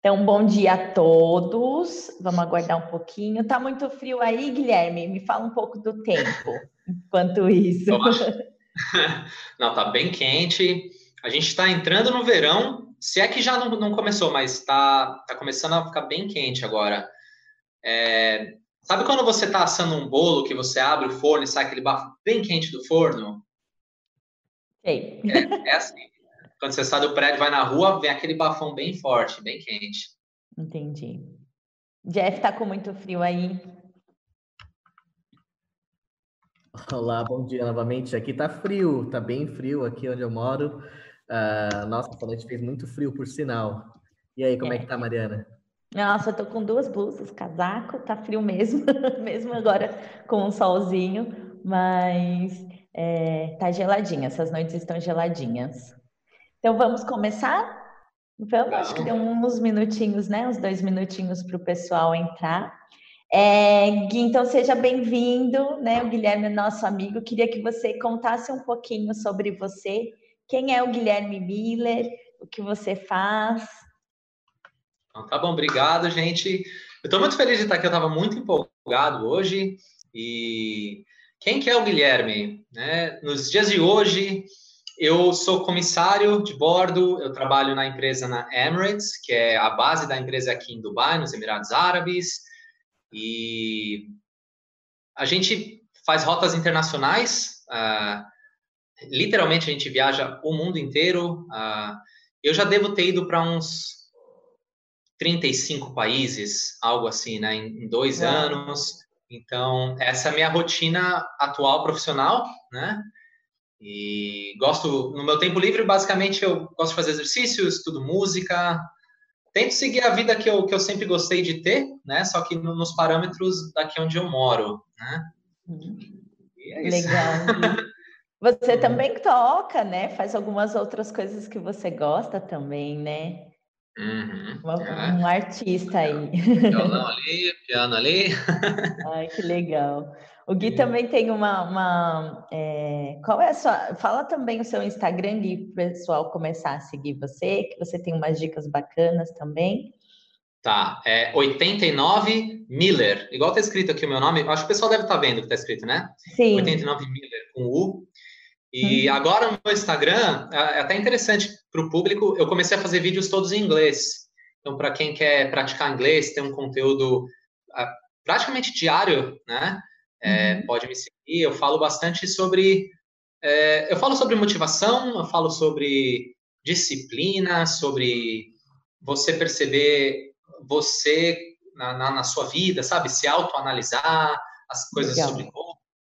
Então, bom dia a todos. Vamos aguardar um pouquinho. Tá muito frio aí, Guilherme? Me fala um pouco do tempo enquanto isso. Não, tá bem quente. A gente está entrando no verão, se é que já não, não começou, mas está tá começando a ficar bem quente agora. É, sabe quando você está assando um bolo que você abre o forno e sai aquele bafo bem quente do forno? Sei. É, é assim. Quando você sai do prédio, vai na rua, vem aquele bafão bem forte, bem quente. Entendi. Jeff tá com muito frio aí. Olá, bom dia novamente. Aqui tá frio, tá bem frio aqui onde eu moro. Uh, nossa, essa noite fez muito frio, por sinal. E aí, como é, é que tá, Mariana? Nossa, eu tô com duas blusas, casaco, tá frio mesmo, mesmo agora com um solzinho, mas é, tá geladinha, essas noites estão geladinhas. Então vamos começar? Vamos, acho que deu uns minutinhos, né? Uns dois minutinhos para o pessoal entrar. É, Gui, então seja bem-vindo, né? O Guilherme é nosso amigo. Queria que você contasse um pouquinho sobre você. Quem é o Guilherme Miller? O que você faz? Então, tá bom, obrigado, gente. Eu estou muito feliz de estar aqui, eu estava muito empolgado hoje. E quem que é o Guilherme? Né? Nos dias de hoje, eu sou comissário de bordo, eu trabalho na empresa na Emirates, que é a base da empresa aqui em Dubai, nos Emirados Árabes. E a gente faz rotas internacionais, uh, literalmente a gente viaja o mundo inteiro. Uh, eu já devo ter ido para uns 35 países, algo assim, né, em, em dois anos. Então, essa é a minha rotina atual profissional, né? E gosto, no meu tempo livre, basicamente, eu gosto de fazer exercícios, estudo música, tento seguir a vida que eu, que eu sempre gostei de ter, né? Só que no, nos parâmetros daqui onde eu moro, né? É Legal. Você também toca, né? Faz algumas outras coisas que você gosta também, né? Uhum, é. Um artista aí. Violão ali, piano ali. Ai, que legal. O Gui também tem uma. uma é... Qual é a sua. Fala também o seu Instagram, Gui, para o pessoal começar a seguir você, que você tem umas dicas bacanas também. Tá, é 89 Miller. Igual tá escrito aqui o meu nome, acho que o pessoal deve estar tá vendo que tá escrito, né? Sim. 89 Miller com U. E hum. agora no meu Instagram, é, é até interessante para o público, eu comecei a fazer vídeos todos em inglês. Então, para quem quer praticar inglês, tem um conteúdo ah, praticamente diário, né? É, uhum. Pode me seguir. Eu falo bastante sobre. É, eu falo sobre motivação, eu falo sobre disciplina, sobre você perceber você na, na, na sua vida, sabe? Se autoanalisar, as coisas Legal. sobre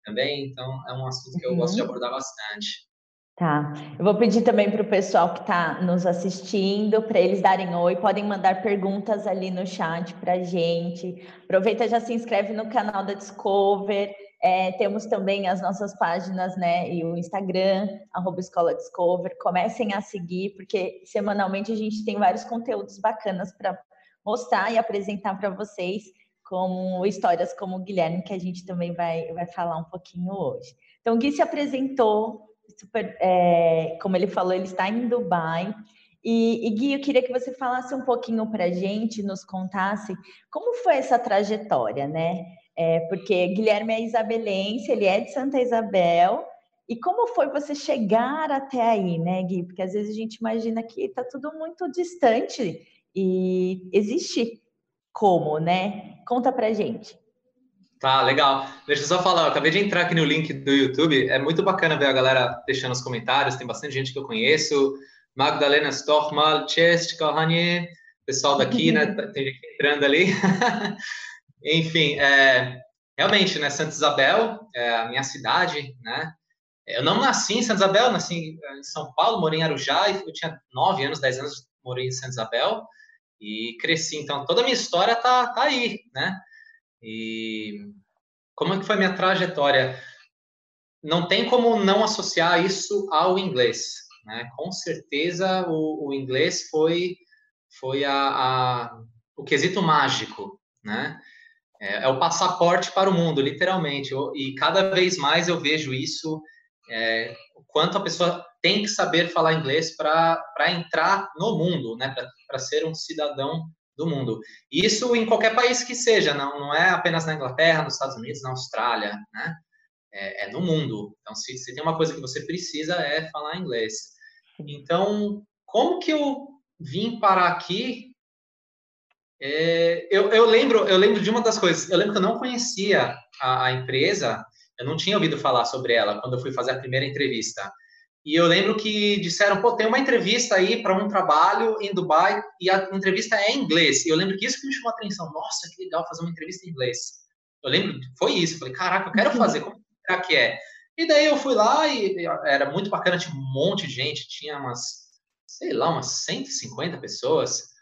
também. Então, é um assunto que eu uhum. gosto de uhum. abordar bastante. Tá. Eu vou pedir também para o pessoal que está nos assistindo, para eles darem oi, podem mandar perguntas ali no chat para a gente. Aproveita, já se inscreve no canal da Discover. É, temos também as nossas páginas, né? E o Instagram, arroba Escola Discover. Comecem a seguir, porque semanalmente a gente tem vários conteúdos bacanas para mostrar e apresentar para vocês, como histórias como o Guilherme, que a gente também vai, vai falar um pouquinho hoje. Então, o Gui se apresentou super, é, como ele falou, ele está em Dubai. E, e, Gui, eu queria que você falasse um pouquinho para a gente, nos contasse como foi essa trajetória, né? É, porque Guilherme é isabelense, ele é de Santa Isabel. E como foi você chegar até aí, né, Gui? Porque às vezes a gente imagina que está tudo muito distante e existe como, né? Conta para gente. Tá, legal. Deixa eu só falar, eu acabei de entrar aqui no link do YouTube. É muito bacana ver a galera deixando os comentários. Tem bastante gente que eu conheço. Magdalena Stochmal, Chest, Kalhanie, pessoal daqui, né? Tem gente entrando ali. Enfim, é, realmente, né? Santa Isabel é a minha cidade, né? Eu não nasci em Santa Isabel, nasci em São Paulo, morei em Arujá, e eu tinha 9 anos, 10 anos, morei em Santa Isabel e cresci. Então, toda a minha história tá, tá aí, né? E como é que foi a minha trajetória? Não tem como não associar isso ao inglês, né? Com certeza o, o inglês foi foi a, a, o quesito mágico, né? É, é, o passaporte para o mundo, literalmente. E cada vez mais eu vejo isso, é, o quanto a pessoa tem que saber falar inglês para entrar no mundo, né? Para ser um cidadão do mundo. Isso em qualquer país que seja, não, não é apenas na Inglaterra, nos Estados Unidos, na Austrália, né? É, é no mundo. Então, se, se, tem uma coisa que você precisa é falar inglês. Então, como que eu vim parar aqui? É, eu, eu, lembro, eu lembro de uma das coisas. Eu lembro que eu não conhecia a, a empresa, eu não tinha ouvido falar sobre ela quando eu fui fazer a primeira entrevista. E eu lembro que disseram, pô, tem uma entrevista aí para um trabalho em Dubai e a entrevista é em inglês. E eu lembro que isso que me chamou a atenção. Nossa, que legal fazer uma entrevista em inglês. Eu lembro, foi isso. Eu falei, caraca, eu quero fazer. Como será que é? E daí eu fui lá e era muito bacana, tinha um monte de gente, tinha umas, sei lá, umas 150 pessoas.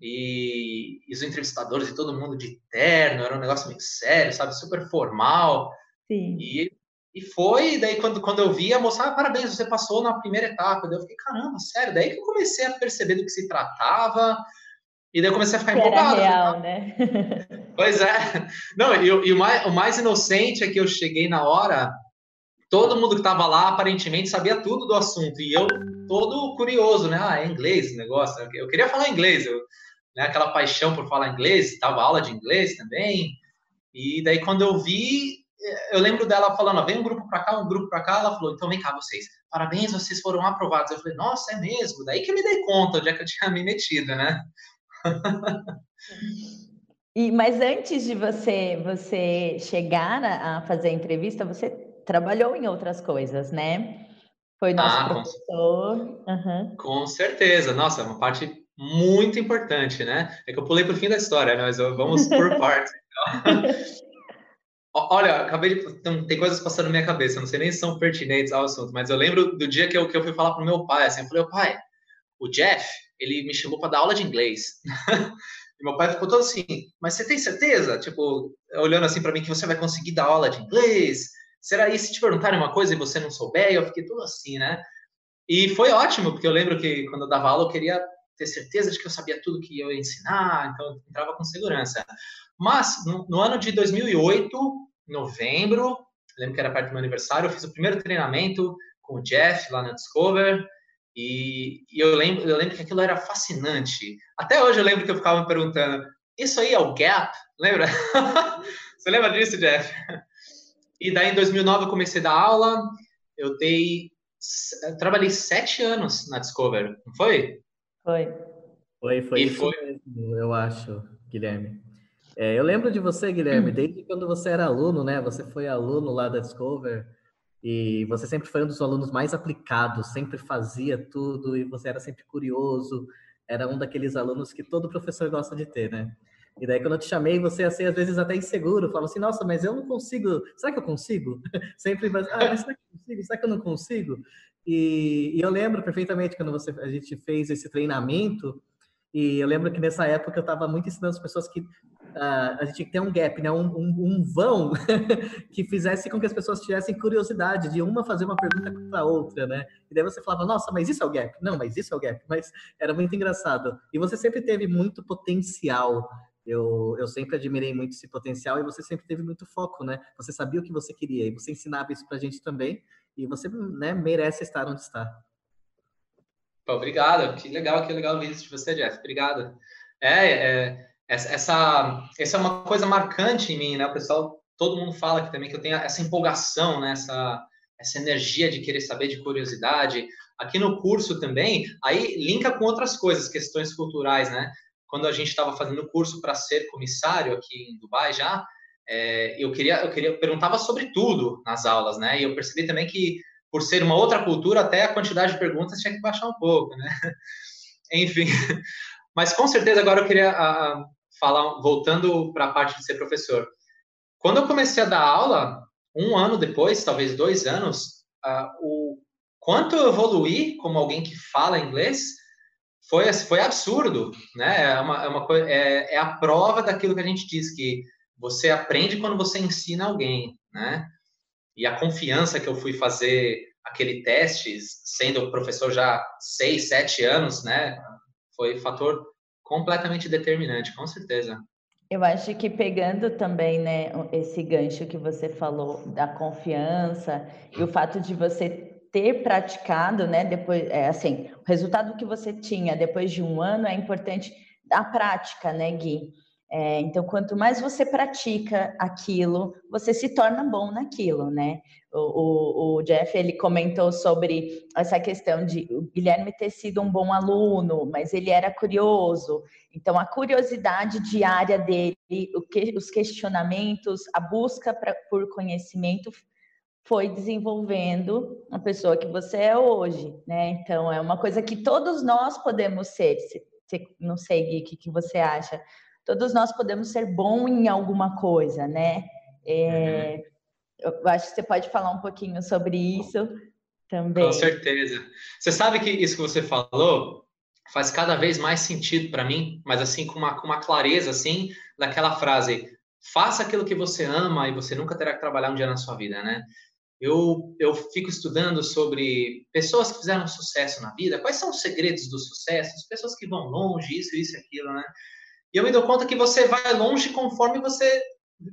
E, e os entrevistadores e todo mundo de terno, era um negócio meio sério, sabe? Super formal. Sim. E e foi, daí quando, quando eu vi, a moça, ah, parabéns, você passou na primeira etapa. Daí eu fiquei, caramba, sério. Daí que eu comecei a perceber do que se tratava. E daí eu comecei a ficar empolgado. Era real, né? pois é. Não, e, e, o, mais, o mais inocente é que eu cheguei na hora, todo mundo que estava lá aparentemente sabia tudo do assunto. E eu, todo curioso, né? Ah, é inglês o negócio. Eu queria falar inglês, eu, né? aquela paixão por falar inglês, tava aula de inglês também. E daí quando eu vi, eu lembro dela falando, vem um grupo para cá, um grupo para cá, ela falou, então vem cá vocês, parabéns, vocês foram aprovados. Eu falei, nossa, é mesmo? Daí que eu me dei conta onde é que eu tinha me metido, né? e, mas antes de você, você chegar a fazer a entrevista, você trabalhou em outras coisas, né? Foi nosso ah, professor. Com, uhum. com certeza, nossa, é uma parte muito importante, né? É que eu pulei para o fim da história, né? mas vamos por partes. Então. Olha, acabei de. Tem coisas passando na minha cabeça, não sei nem se são pertinentes ao assunto, mas eu lembro do dia que eu, que eu fui falar pro meu pai, assim, eu falei, pai, o Jeff, ele me chamou para dar aula de inglês. e meu pai ficou todo assim, mas você tem certeza? Tipo, olhando assim para mim, que você vai conseguir dar aula de inglês? Será isso se te perguntarem uma coisa e você não souber? Eu fiquei todo assim, né? E foi ótimo, porque eu lembro que quando eu dava aula, eu queria ter certeza de que eu sabia tudo que eu ia ensinar, então eu entrava com segurança. Mas, no, no ano de 2008, novembro, lembro que era perto do meu aniversário, eu fiz o primeiro treinamento com o Jeff lá na Discover, e, e, eu, lembro, eu lembro que aquilo era fascinante. Até hoje eu lembro que eu ficava me perguntando, isso aí é o gap? Lembra? Você lembra disso, Jeff? E daí em 2009 eu comecei a dar aula, eu dei, eu trabalhei sete anos na Discover, não foi? Foi. Foi, foi, e isso foi... Mesmo, eu acho, Guilherme. É, eu lembro de você, Guilherme, hum. desde quando você era aluno, né? Você foi aluno lá da Discover e você sempre foi um dos alunos mais aplicados, sempre fazia tudo e você era sempre curioso. Era um daqueles alunos que todo professor gosta de ter, né? E daí, quando eu te chamei, você ia ser, às vezes, até inseguro. Falava assim, nossa, mas eu não consigo. Será que eu consigo? Sempre, mas, ah, mas será que eu consigo? Será que eu não consigo? E, e eu lembro perfeitamente quando você, a gente fez esse treinamento, e eu lembro que nessa época eu estava muito ensinando as pessoas que uh, a gente tinha que ter um gap, né? um, um, um vão que fizesse com que as pessoas tivessem curiosidade de uma fazer uma pergunta para a outra, né? E daí você falava, nossa, mas isso é o gap? Não, mas isso é o gap. Mas era muito engraçado. E você sempre teve muito potencial. Eu, eu sempre admirei muito esse potencial e você sempre teve muito foco, né? Você sabia o que você queria e você ensinava isso para a gente também. E você né, merece estar onde está. Obrigado, que legal, que legal ver isso de você, Jeff. Obrigado. É, é, essa, essa é uma coisa marcante em mim, né? O pessoal, todo mundo fala aqui também que eu tenho essa empolgação, né? Essa, essa energia de querer saber, de curiosidade. Aqui no curso também, aí linka com outras coisas, questões culturais, né? Quando a gente estava fazendo o curso para ser comissário aqui em Dubai já, é, eu queria, eu queria perguntava sobre tudo nas aulas, né? E eu percebi também que por ser uma outra cultura, até a quantidade de perguntas tinha que baixar um pouco, né? Enfim, mas com certeza agora eu queria uh, falar, voltando para a parte de ser professor. Quando eu comecei a dar aula, um ano depois, talvez dois anos, uh, o quanto eu evoluí como alguém que fala inglês foi, foi absurdo, né? É, uma, é, uma, é, é a prova daquilo que a gente diz, que você aprende quando você ensina alguém, né? e a confiança que eu fui fazer aquele teste, sendo professor já seis, sete anos, né, foi fator completamente determinante, com certeza. Eu acho que pegando também, né, esse gancho que você falou da confiança e o fato de você ter praticado, né, depois, é, assim, o resultado que você tinha depois de um ano é importante da prática, né, Gui? É, então, quanto mais você pratica aquilo, você se torna bom naquilo, né? O, o, o, Jeff ele comentou sobre essa questão de o Guilherme ter sido um bom aluno, mas ele era curioso. Então, a curiosidade diária dele, que, os questionamentos, a busca pra, por conhecimento foi desenvolvendo a pessoa que você é hoje, né? Então, é uma coisa que todos nós podemos ser. Se, se, não sei, Gui, o que, que você acha? Todos nós podemos ser bom em alguma coisa, né? É, uhum. Eu acho que você pode falar um pouquinho sobre isso também. Com certeza. Você sabe que isso que você falou faz cada vez mais sentido para mim, mas assim com uma, com uma clareza assim daquela frase: faça aquilo que você ama e você nunca terá que trabalhar um dia na sua vida, né? Eu, eu fico estudando sobre pessoas que fizeram sucesso na vida, quais são os segredos do sucesso, as pessoas que vão longe, isso, isso, aquilo, né? E eu me dou conta que você vai longe conforme você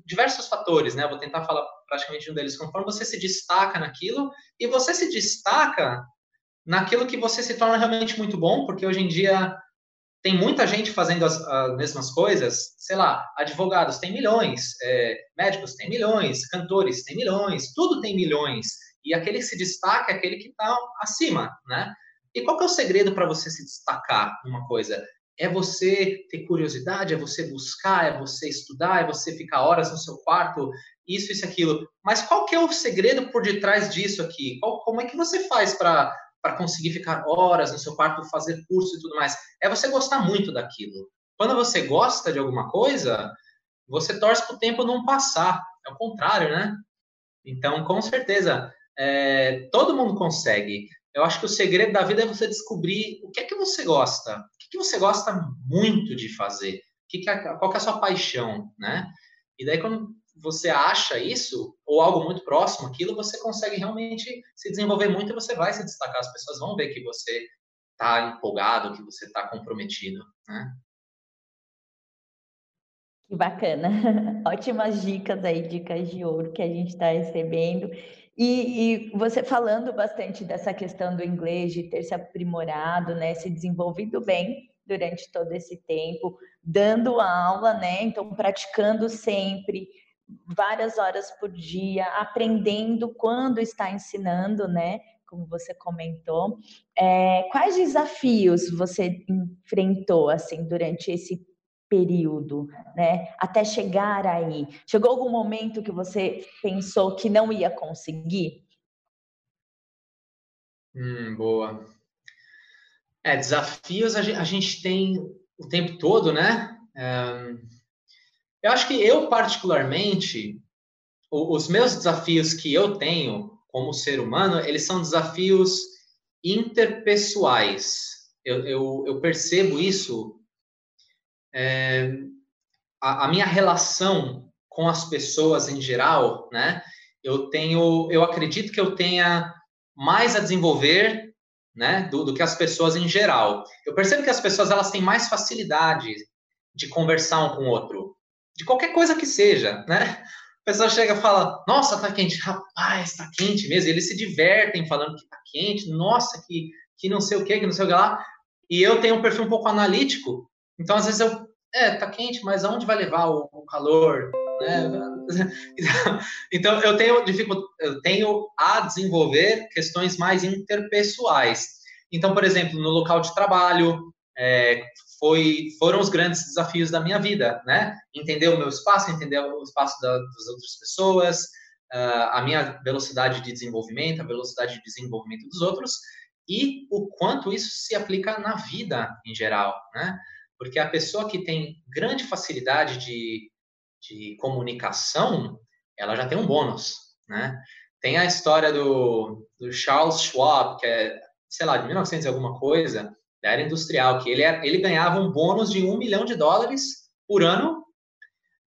diversos fatores, né? vou tentar falar praticamente um deles, conforme você se destaca naquilo e você se destaca naquilo que você se torna realmente muito bom, porque hoje em dia tem muita gente fazendo as, as mesmas coisas, sei lá, advogados têm milhões, é, médicos têm milhões, cantores têm milhões, tudo tem milhões, e aquele que se destaca é aquele que está acima, né? E qual que é o segredo para você se destacar numa coisa? É você ter curiosidade, é você buscar, é você estudar, é você ficar horas no seu quarto, isso, isso, aquilo. Mas qual que é o segredo por detrás disso aqui? Qual, como é que você faz para para conseguir ficar horas no seu quarto, fazer curso e tudo mais? É você gostar muito daquilo. Quando você gosta de alguma coisa, você torce para o tempo não passar. É o contrário, né? Então, com certeza, é, todo mundo consegue. Eu acho que o segredo da vida é você descobrir o que é que você gosta que você gosta muito de fazer? Que que é, qual que é a sua paixão, né? E daí quando você acha isso, ou algo muito próximo aquilo, você consegue realmente se desenvolver muito e você vai se destacar. As pessoas vão ver que você está empolgado, que você está comprometido, né? Que bacana. Ótimas dicas aí, dicas de ouro que a gente está recebendo. E, e, você falando bastante dessa questão do inglês, de ter se aprimorado, né, se desenvolvido bem durante todo esse tempo, dando aula, né, então praticando sempre, várias horas por dia, aprendendo quando está ensinando, né, como você comentou. É, quais desafios você enfrentou, assim, durante esse período, né? Até chegar aí. Chegou algum momento que você pensou que não ia conseguir? Hum, boa. É, desafios a gente, tem o tempo todo, né? eu acho que eu, particularmente, os meus desafios que eu tenho como ser humano, eles são desafios interpessoais. Eu, eu, eu percebo isso é, a, a, minha relação com as pessoas em geral, né? Eu tenho, eu acredito que eu tenha mais a desenvolver, né, do, do que as pessoas em geral. Eu percebo que as pessoas elas têm mais facilidade de conversar um com o outro, de qualquer coisa que seja, né? A pessoa chega e fala, nossa, tá quente. Rapaz, tá quente mesmo. Eles se divertem falando que tá quente. Nossa, que, que não sei o que, que não sei o que lá. E eu tenho um perfil um pouco analítico. Então, às vezes eu, é, tá quente, mas aonde vai levar o, o calor? Né? Então, eu tenho eu tenho a desenvolver questões mais interpessoais. Então, por exemplo, no local de trabalho, é, foi, foram os grandes desafios da minha vida, né? Entender o meu espaço, entender o espaço da, das outras pessoas, uh, a minha velocidade de desenvolvimento, a velocidade de desenvolvimento dos outros e o quanto isso se aplica na vida em geral, né? Porque a pessoa que tem grande facilidade de, de comunicação, ela já tem um bônus, né? Tem a história do, do Charles Schwab, que é, sei lá, de 1900 e alguma coisa, da era industrial, que ele, ele ganhava um bônus de um milhão de dólares por ano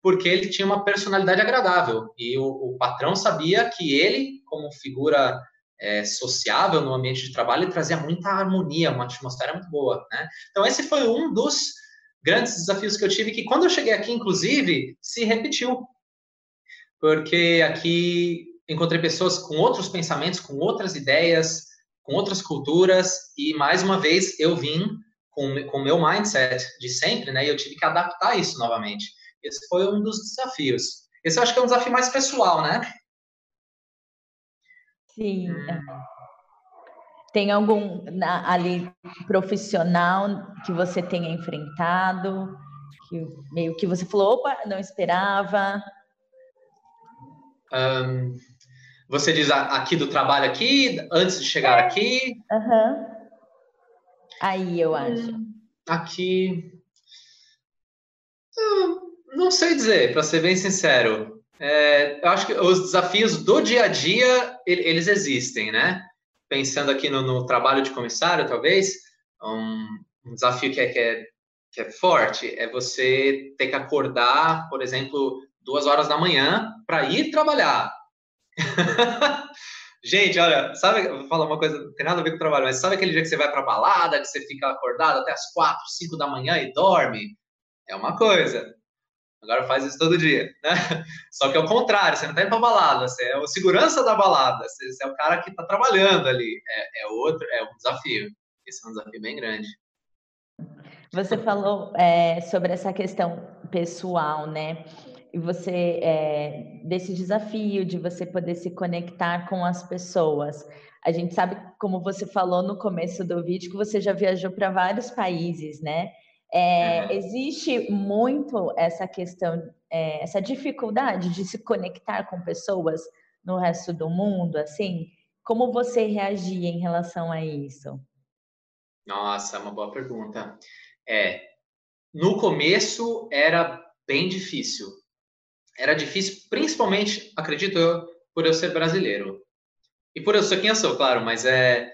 porque ele tinha uma personalidade agradável e o, o patrão sabia que ele, como figura é, sociável no ambiente de trabalho, ele trazia muita harmonia, uma atmosfera muito boa, né? Então esse foi um dos grandes desafios que eu tive, que quando eu cheguei aqui, inclusive, se repetiu. Porque aqui encontrei pessoas com outros pensamentos, com outras ideias, com outras culturas, e mais uma vez eu vim com o meu mindset de sempre, né? E eu tive que adaptar isso novamente. Esse foi um dos desafios. Esse eu acho que é um desafio mais pessoal, né? Sim. É. Tem algum ali profissional que você tenha enfrentado, que meio que você falou, opa, não esperava? Um, você diz aqui do trabalho aqui, antes de chegar é. aqui? Uhum. Aí eu acho. Hum, aqui. Não sei dizer, para ser bem sincero. É, eu acho que os desafios do dia a dia, eles existem, né? Pensando aqui no, no trabalho de comissário, talvez, um, um desafio que é, que, é, que é forte é você ter que acordar, por exemplo, duas horas da manhã para ir trabalhar. Gente, olha, sabe, vou falar uma coisa, não tem nada a ver com o trabalho, mas sabe aquele dia que você vai para balada, que você fica acordado até as quatro, cinco da manhã e dorme? É uma coisa. Agora faz isso todo dia, né? Só que é o contrário, você não tá indo pra balada, você é o segurança da balada, você, é o cara que tá trabalhando ali. É, é outro, é um desafio. Esse é um desafio bem grande. Você falou é, sobre essa questão pessoal, né? E você é, desse desafio de você poder se conectar com as pessoas. A gente sabe, como você falou no começo do vídeo, que você já viajou para vários países, né? É, uhum. Existe muito essa questão, é, essa dificuldade de se conectar com pessoas no resto do mundo, assim? Como você reagia em relação a isso? Nossa, é uma boa pergunta. É, no começo era bem difícil. Era difícil, principalmente, acredito eu, por eu ser brasileiro. E por eu ser quem eu sou, claro, mas é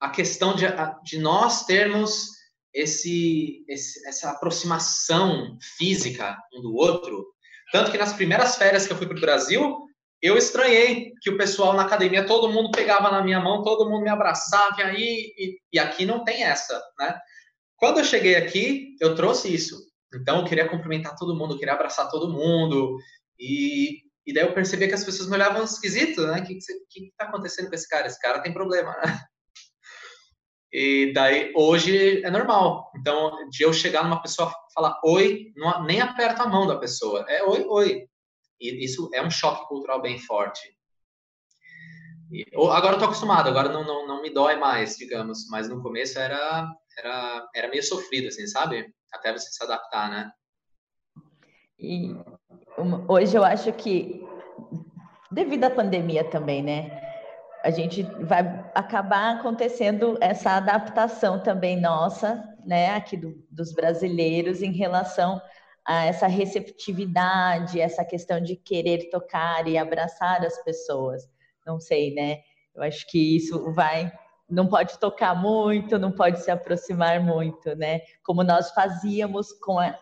a questão de, de nós termos esse, esse, essa aproximação física um do outro. Tanto que nas primeiras férias que eu fui para o Brasil, eu estranhei que o pessoal na academia, todo mundo pegava na minha mão, todo mundo me abraçava, e aí, e, e aqui não tem essa, né? Quando eu cheguei aqui, eu trouxe isso. Então, eu queria cumprimentar todo mundo, eu queria abraçar todo mundo, e, e daí eu percebi que as pessoas me olhavam esquisito, né? O que, que, tá acontecendo com esse cara? Esse cara tem problema, né? E daí, hoje é normal. Então, de eu chegar numa pessoa falar oi, não, nem aperto a mão da pessoa. É oi, oi. E isso é um choque cultural bem forte. E, agora eu tô acostumado, agora não, não, não me dói mais, digamos. Mas no começo era, era, era meio sofrido, assim, sabe? Até você se adaptar, né? E hoje eu acho que, devido à pandemia também, né? A gente vai acabar acontecendo essa adaptação também nossa, né, aqui do, dos brasileiros em relação a essa receptividade, essa questão de querer tocar e abraçar as pessoas. Não sei, né? Eu acho que isso vai não pode tocar muito, não pode se aproximar muito, né? Como nós fazíamos com a,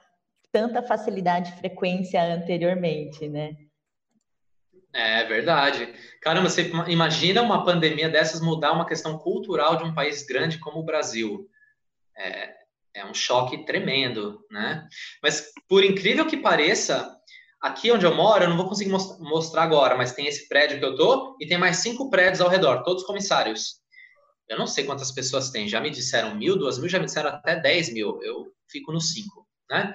tanta facilidade e frequência anteriormente, né? É verdade. Caramba, você imagina uma pandemia dessas mudar uma questão cultural de um país grande como o Brasil. É, é um choque tremendo, né? Mas, por incrível que pareça, aqui onde eu moro, eu não vou conseguir mostrar agora, mas tem esse prédio que eu tô e tem mais cinco prédios ao redor, todos comissários. Eu não sei quantas pessoas tem, já me disseram mil, duas mil, já me disseram até dez mil. Eu fico nos cinco, né?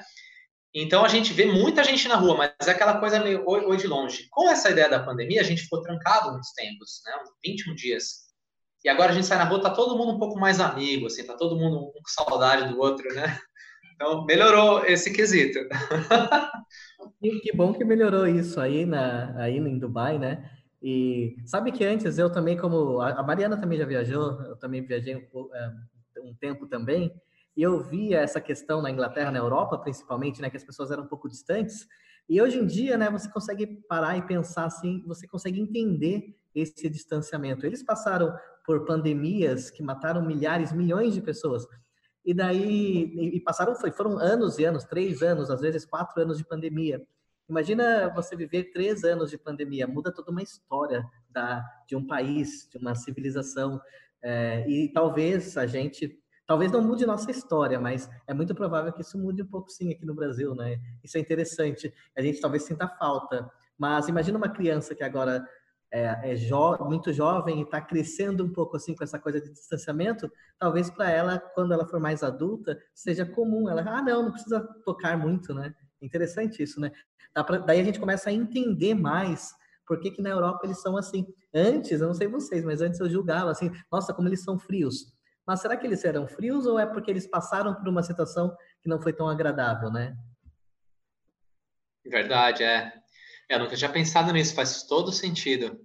Então a gente vê muita gente na rua, mas é aquela coisa meio oi, de longe. Com essa ideia da pandemia, a gente ficou trancado uns tempos, né? Uns 21 dias. E agora a gente sai na rua, tá todo mundo um pouco mais amigo, assim, tá todo mundo com saudade do outro, né? Então melhorou esse quesito. E que bom que melhorou isso aí na aí em Dubai, né? E sabe que antes eu também como a Mariana também já viajou, eu também viajei um, é, um tempo também. E eu via essa questão na Inglaterra, na Europa, principalmente, né, que as pessoas eram um pouco distantes. E hoje em dia, né, você consegue parar e pensar assim, você consegue entender esse distanciamento. Eles passaram por pandemias que mataram milhares, milhões de pessoas. E daí, e passaram, foi, foram anos e anos, três anos, às vezes quatro anos de pandemia. Imagina você viver três anos de pandemia, muda toda uma história da, de um país, de uma civilização. É, e talvez a gente Talvez não mude nossa história, mas é muito provável que isso mude um pouco sim aqui no Brasil, né? Isso é interessante. A gente talvez sinta falta. Mas imagina uma criança que agora é, é jo muito jovem e está crescendo um pouco assim com essa coisa de distanciamento, talvez para ela, quando ela for mais adulta, seja comum. Ela, ah, não, não precisa tocar muito, né? Interessante isso, né? Pra, daí a gente começa a entender mais por que, que na Europa eles são assim. Antes, eu não sei vocês, mas antes eu julgava assim, nossa, como eles são frios. Mas será que eles eram frios ou é porque eles passaram por uma situação que não foi tão agradável, né? Verdade, é. Eu nunca tinha pensado nisso, faz todo sentido.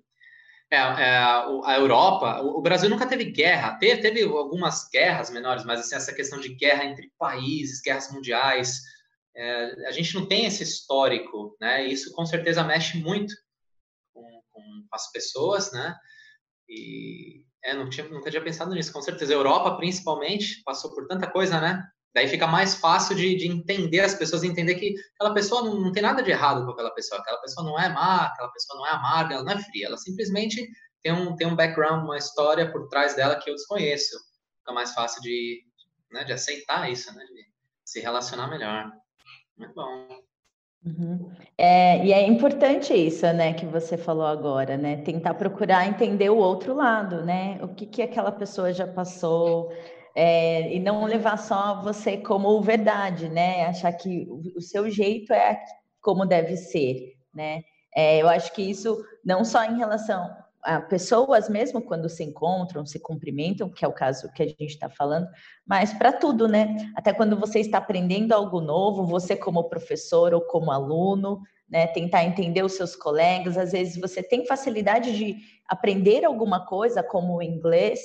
É, é, a Europa, o Brasil nunca teve guerra, teve, teve algumas guerras menores, mas assim, essa questão de guerra entre países, guerras mundiais, é, a gente não tem esse histórico, né? Isso com certeza mexe muito com, com as pessoas, né? E é, não tinha, nunca tinha pensado nisso, com certeza. A Europa, principalmente, passou por tanta coisa, né? Daí fica mais fácil de, de entender as pessoas, entender que aquela pessoa não, não, tem nada de errado com aquela pessoa. Aquela pessoa não é má, aquela pessoa não é amarga, ela não é fria. Ela simplesmente tem um, tem um background, uma história por trás dela que eu desconheço. Fica mais fácil de, né, de aceitar isso, né? De se relacionar melhor. Muito bom. Uhum. É, e é importante isso, né, que você falou agora, né? Tentar procurar entender o outro lado, né? O que, que aquela pessoa já passou, é, e não levar só você como verdade, né? Achar que o seu jeito é como deve ser, né? É, eu acho que isso não só em relação pessoas mesmo quando se encontram, se cumprimentam, que é o caso que a gente está falando, mas para tudo, né? Até quando você está aprendendo algo novo, você como professor ou como aluno, né? Tentar entender os seus colegas, às vezes você tem facilidade de aprender alguma coisa, como o inglês,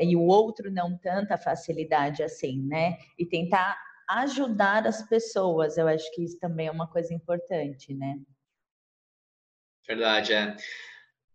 e o outro não tanta facilidade assim, né? E tentar ajudar as pessoas, eu acho que isso também é uma coisa importante, né? Verdade, é.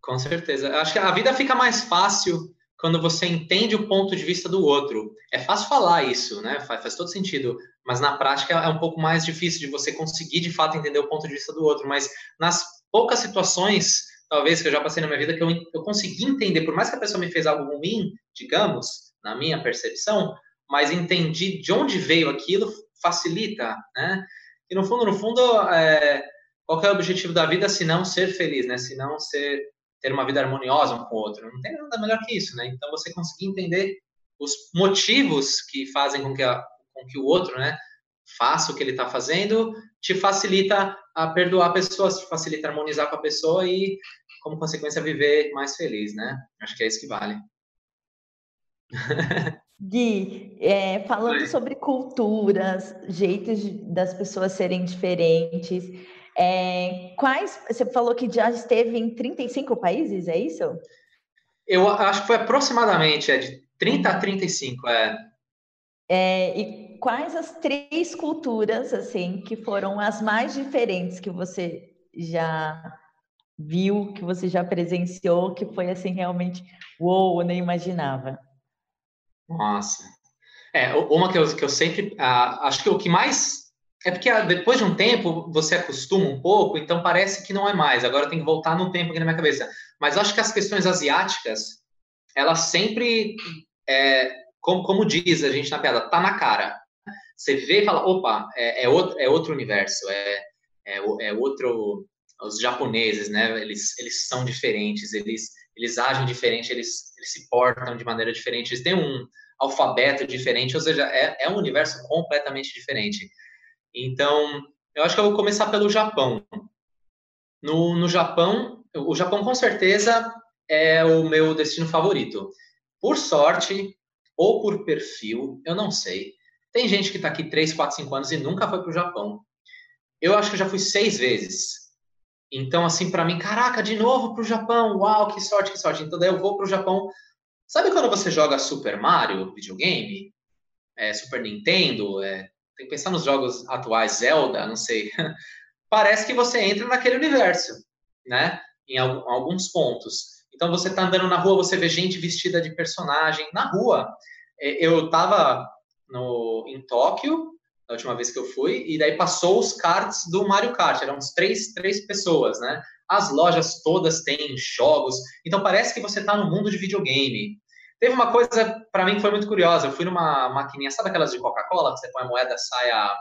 Com certeza. Acho que a vida fica mais fácil quando você entende o ponto de vista do outro. É fácil falar isso, né? Faz, faz todo sentido, mas na prática é um pouco mais difícil de você conseguir de fato entender o ponto de vista do outro. Mas nas poucas situações talvez que eu já passei na minha vida que eu, eu consegui entender, por mais que a pessoa me fez algo ruim, digamos, na minha percepção, mas entendi de onde veio aquilo, facilita, né? E no fundo, no fundo, é, qual é o objetivo da vida se não ser feliz, né? Se não ser ter uma vida harmoniosa um com o outro. Não tem nada melhor que isso, né? Então você conseguir entender os motivos que fazem com que, a, com que o outro, né, faça o que ele está fazendo, te facilita a perdoar pessoas, te facilita a harmonizar com a pessoa e como consequência, viver mais feliz, né? Acho que é isso que vale. Gui, é, falando Oi. sobre culturas, jeitos das pessoas serem diferentes, é, quais. Você falou que já esteve em 35 países, é isso? Eu acho que foi aproximadamente é, de 30 a 35, é. é. E quais as três culturas, assim, que foram as mais diferentes que você já viu, que você já presenciou, que foi assim realmente, uou, eu nem imaginava? Nossa. É, uma que eu, que eu sempre. Ah, acho que o que mais. É porque ah, depois de um tempo você acostuma um pouco, então parece que não é mais. Agora tem que voltar no tempo aqui na minha cabeça. Mas acho que as questões asiáticas, elas sempre. É, como, como diz a gente na piada, tá na cara. Você vê e fala, opa, é, é, outro, é outro universo, é, é, é outro os japoneses, né? Eles, eles são diferentes, eles, eles agem diferente, eles, eles se portam de maneira diferente, eles têm um alfabeto diferente, ou seja, é, é um universo completamente diferente. Então, eu acho que eu vou começar pelo Japão. No, no Japão, o Japão com certeza é o meu destino favorito. Por sorte ou por perfil, eu não sei. Tem gente que está aqui 3, 4, 5 anos e nunca foi para o Japão. Eu acho que eu já fui seis vezes. Então, assim, para mim, caraca, de novo pro Japão, uau, que sorte, que sorte. Então, daí eu vou pro Japão. Sabe quando você joga Super Mario, videogame? É, Super Nintendo? É, tem que pensar nos jogos atuais, Zelda, não sei. Parece que você entra naquele universo, né? Em alguns pontos. Então, você tá andando na rua, você vê gente vestida de personagem na rua. É, eu tava no, em Tóquio, da última vez que eu fui, e daí passou os cards do Mario Kart, eram uns três, três pessoas, né? As lojas todas têm jogos, então parece que você está no mundo de videogame. Teve uma coisa, para mim, que foi muito curiosa. Eu fui numa maquininha, sabe aquelas de Coca-Cola, que você põe a moeda, sai a,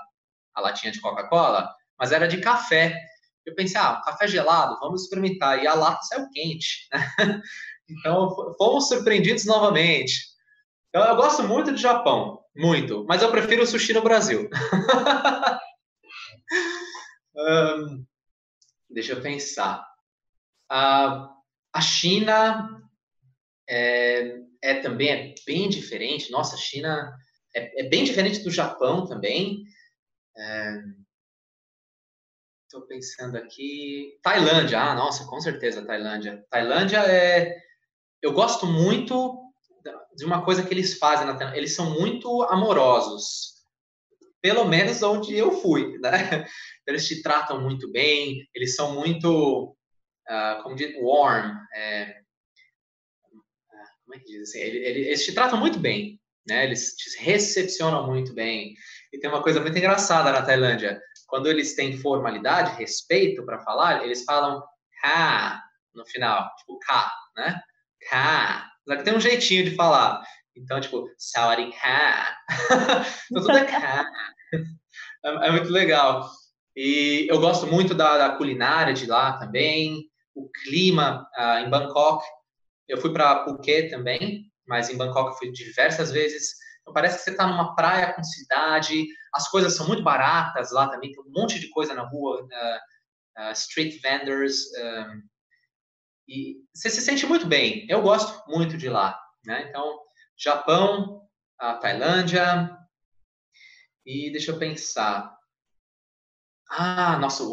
a latinha de Coca-Cola? Mas era de café. Eu pensei, ah, café gelado, vamos experimentar. E a lata saiu quente. Né? Então, fomos surpreendidos novamente. Então, eu gosto muito do Japão, muito, mas eu prefiro o sushi no Brasil. um, deixa eu pensar. Uh, a China é, é, também é bem diferente. Nossa, China é, é bem diferente do Japão também. Estou é, pensando aqui. Tailândia, ah, nossa, com certeza, Tailândia. Tailândia é. Eu gosto muito de uma coisa que eles fazem na Tailândia. Eles são muito amorosos. Pelo menos onde eu fui, né? Eles te tratam muito bem, eles são muito, uh, como diz, warm. É, como é que diz assim? Eles, eles te tratam muito bem, né? Eles te recepcionam muito bem. E tem uma coisa muito engraçada na Tailândia. Quando eles têm formalidade, respeito para falar, eles falam ka no final, tipo ka, né? Ka. Só que tem um jeitinho de falar. Então, tipo, sawadee ka. então, tudo é ka. É, é, muito legal. E eu gosto muito da, da culinária de lá também. O clima uh, em Bangkok. Eu fui para Phuket também, mas em Bangkok eu fui diversas vezes. Então parece que você está numa praia com cidade, as coisas são muito baratas lá também, tem um monte de coisa na rua, uh, uh, street vendors, um, e você se sente muito bem. Eu gosto muito de lá, né? Então, Japão, a Tailândia, e deixa eu pensar. Ah, nossa,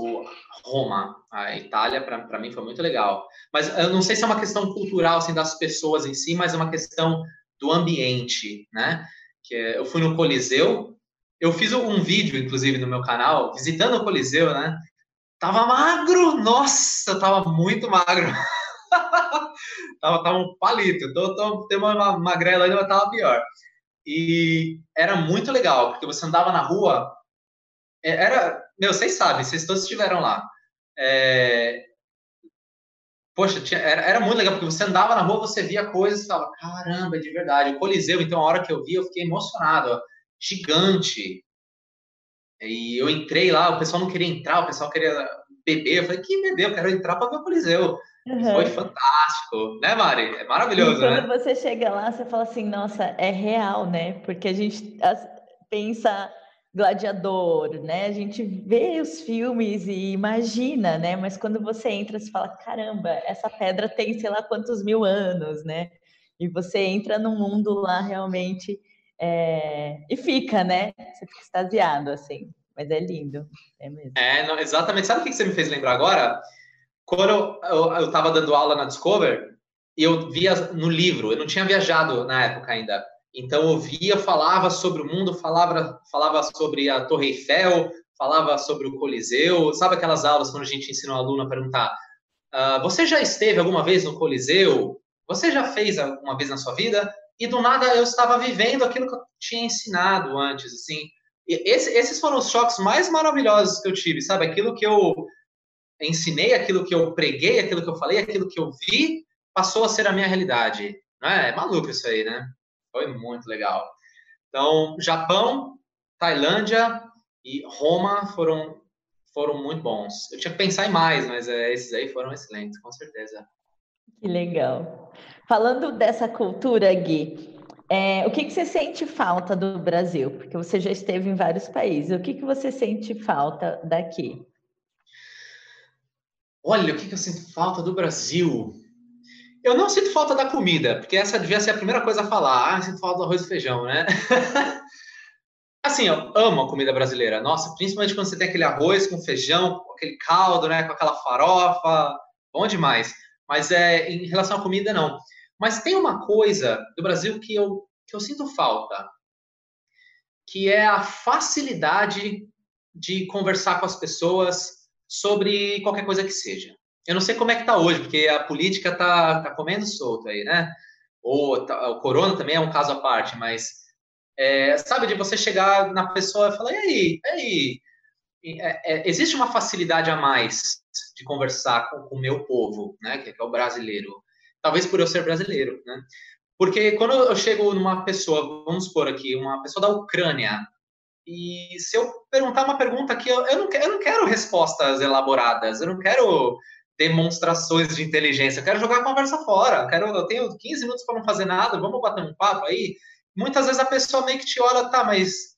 Roma, a Itália, para mim foi muito legal. Mas eu não sei se é uma questão cultural, assim, das pessoas em si, mas é uma questão do ambiente, né? Que é, eu fui no Coliseu, eu fiz um vídeo, inclusive, no meu canal, visitando o Coliseu, né? Tava magro, nossa, tava muito magro. tava, tava um palito, tô, tô, tem uma magrela ainda, mas tava pior. E era muito legal, porque você andava na rua, é, era, meu, vocês sabem, vocês todos estiveram lá. É, poxa, tinha, era, era, muito legal, porque você andava na rua, você via coisas e falava, caramba, é de verdade. O Coliseu, então, a hora que eu vi, eu fiquei emocionado, ó, gigante. E eu entrei lá, o pessoal não queria entrar, o pessoal queria beber. Eu falei, que beber? Eu quero entrar para ver o Coliseu. Uhum. Foi fantástico, né, Mari? É maravilhoso, e quando né? Quando você chega lá, você fala assim, nossa, é real, né? Porque a gente pensa gladiador, né? A gente vê os filmes e imagina, né? Mas quando você entra, você fala, caramba, essa pedra tem sei lá quantos mil anos, né? E você entra num mundo lá realmente é... e fica, né? Você fica extasiado, assim. Mas é lindo, é mesmo. É, não, exatamente. Sabe o que você me fez lembrar agora? Quando eu estava dando aula na Discover, eu via no livro, eu não tinha viajado na época ainda, então eu via, falava sobre o mundo, falava, falava sobre a Torre Eiffel, falava sobre o Coliseu. Sabe aquelas aulas quando a gente ensina o aluno a perguntar: uh, Você já esteve alguma vez no Coliseu? Você já fez alguma vez na sua vida? E do nada eu estava vivendo aquilo que eu tinha ensinado antes, assim. Esse, esses foram os choques mais maravilhosos que eu tive, sabe? Aquilo que eu ensinei, aquilo que eu preguei, aquilo que eu falei, aquilo que eu vi, passou a ser a minha realidade. É? é maluco isso aí, né? Foi muito legal. Então, Japão, Tailândia e Roma foram foram muito bons. Eu tinha que pensar em mais, mas é, esses aí foram excelentes, com certeza. Que legal. Falando dessa cultura, Gui, é, o que, que você sente falta do Brasil? Porque você já esteve em vários países. O que, que você sente falta daqui? Olha, o que, que eu sinto falta do Brasil? Eu não sinto falta da comida, porque essa devia ser a primeira coisa a falar. Ah, sinto falta do arroz e feijão, né? assim, eu amo a comida brasileira. Nossa, principalmente quando você tem aquele arroz com feijão, com aquele caldo, né? Com aquela farofa. Bom demais. Mas é, em relação à comida, não. Mas tem uma coisa do Brasil que eu, que eu sinto falta, que é a facilidade de conversar com as pessoas sobre qualquer coisa que seja. Eu não sei como é que está hoje, porque a política está tá comendo solto aí, né? Ou tá, o corona também é um caso à parte, mas é, sabe de você chegar na pessoa e falar, e aí, e aí? É, é, existe uma facilidade a mais de conversar com, com o meu povo, né? Que, que é o brasileiro. Talvez por eu ser brasileiro, né? Porque quando eu chego numa pessoa, vamos supor aqui, uma pessoa da Ucrânia, E se eu perguntar uma pergunta aqui, eu, eu, não, eu não quero respostas elaboradas, eu não quero demonstrações de inteligência, eu quero jogar a conversa fora, eu, quero, eu tenho 15 minutos para não fazer nada, vamos bater um papo aí. Muitas vezes a pessoa meio que te olha, tá, mas.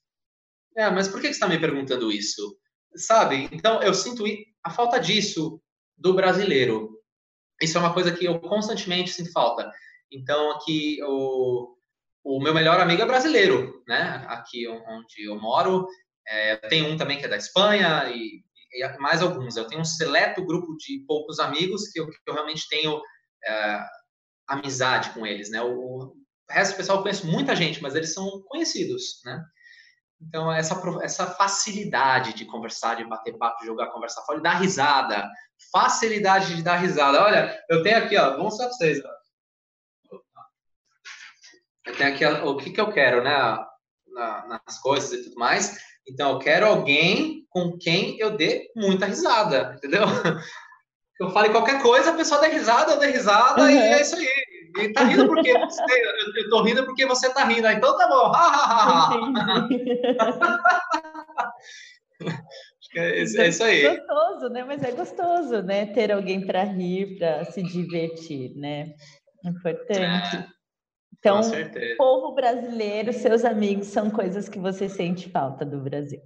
É, mas por que você está me perguntando isso? Sabe? Então, eu sinto a falta disso do brasileiro. Isso é uma coisa que eu constantemente sinto falta. Então, aqui, o, o meu melhor amigo é brasileiro, né? Aqui onde eu moro, é, tem um também que é da Espanha e, mais alguns. Eu tenho um seleto grupo de poucos amigos que eu, que eu realmente tenho é, amizade com eles, né? O, o resto do pessoal eu conheço muita gente, mas eles são conhecidos, né? Então, essa, essa facilidade de conversar, de bater papo, de jogar, conversar fora, dar risada. Facilidade de dar risada. Olha, eu tenho aqui, ó, vou mostrar para vocês. Ó. Eu tenho aqui o que, que eu quero, né? Na, nas coisas e tudo mais. Então, eu quero alguém com quem eu dê muita risada, entendeu? Eu fale qualquer coisa, a pessoa dê risada, eu dê risada, uhum. e é isso aí. E tá rindo porque você, eu, eu tô rindo porque você tá rindo. Então tá bom. é, é isso aí. É gostoso, né? Mas é gostoso, né? Ter alguém para rir, para se divertir, né? Importante. É. Então, povo brasileiro, seus amigos são coisas que você sente falta do Brasil.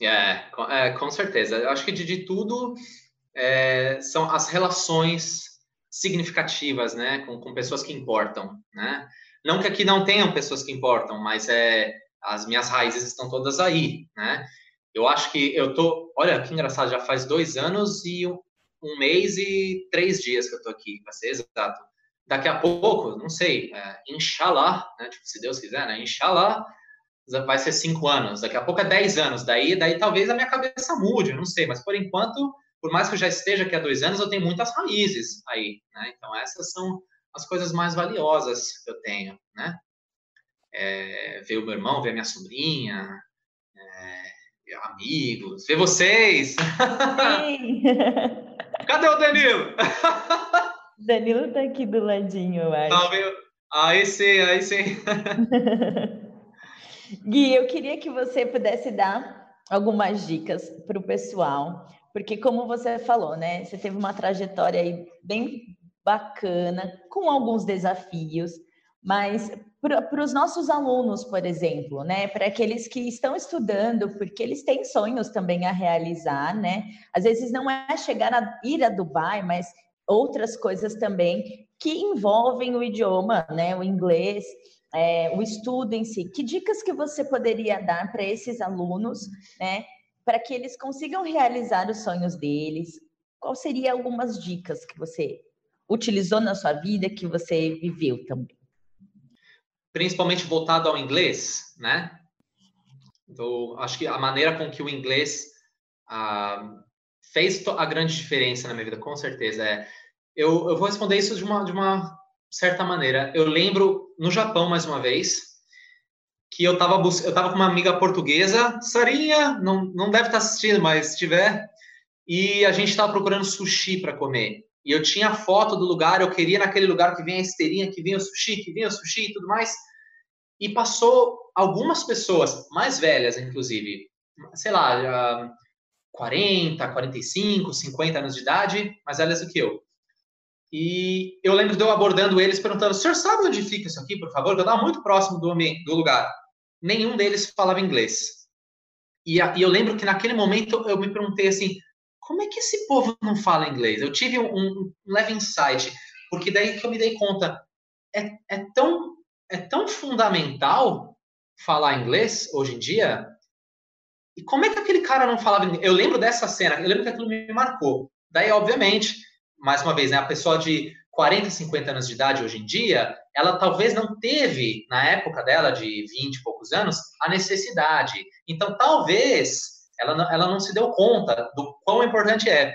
É, com, é, com certeza. Eu acho que de, de tudo é, são as relações significativas, né, com, com pessoas que importam, né? Não que aqui não tenham pessoas que importam, mas é as minhas raízes estão todas aí, né? Eu acho que eu tô, olha que engraçado, já faz dois anos e um, um mês e três dias que eu tô aqui, para ser exato daqui a pouco, não sei, é, inshallah, né, tipo, se Deus quiser, né, inshallah, vai ser cinco anos, daqui a pouco é dez anos, daí, daí talvez a minha cabeça mude, não sei, mas por enquanto, por mais que eu já esteja aqui há dois anos, eu tenho muitas raízes aí, né, então essas são as coisas mais valiosas que eu tenho, né, é, ver o meu irmão, ver a minha sobrinha, é, amigos, ver vocês. Cadê o Danilo? Danilo tá aqui do ladinho, eu acho. Meu... Aí sim, aí sim. Gui, eu queria que você pudesse dar algumas dicas para o pessoal, porque como você falou, né, você teve uma trajetória aí bem bacana, com alguns desafios, mas para os nossos alunos, por exemplo, né, para aqueles que estão estudando, porque eles têm sonhos também a realizar, né? Às vezes não é chegar a ir a Dubai, mas outras coisas também que envolvem o idioma, né, o inglês, é, o estudo em si. Que dicas que você poderia dar para esses alunos, né, para que eles consigam realizar os sonhos deles? Qual seria algumas dicas que você utilizou na sua vida, que você viveu também? Principalmente voltado ao inglês, né? Então, acho que a maneira com que o inglês ah, fez a grande diferença na minha vida, com certeza. É, eu, eu vou responder isso de uma, de uma certa maneira. Eu lembro no Japão, mais uma vez, que eu estava eu tava com uma amiga portuguesa, Sarinha, não, não deve estar tá assistindo, mas se tiver, e a gente estava procurando sushi para comer. E eu tinha foto do lugar, eu queria naquele lugar que vem a esteirinha, que vem o sushi, que vem o sushi e tudo mais. E passou algumas pessoas, mais velhas, inclusive, sei lá, 40, 45, 50 anos de idade, mais velhas do que eu. E eu lembro de eu abordando eles, perguntando: o senhor sabe onde fica isso aqui, por favor? Eu estava muito próximo do, do lugar. Nenhum deles falava inglês. E, a, e, eu lembro que naquele momento eu me perguntei assim: como é que esse povo não fala inglês? Eu tive um, um leve insight, porque daí que eu me dei conta: é, é, tão, é tão fundamental falar inglês hoje em dia e como é que aquele cara não falava? Eu lembro dessa cena, eu lembro que aquilo me marcou. Daí, obviamente, mais uma vez, né, a pessoa de 40, 50 anos de idade hoje em dia, ela talvez não teve, na época dela, de 20 e poucos anos, a necessidade. Então, talvez ela não, ela não se deu conta do quão importante é.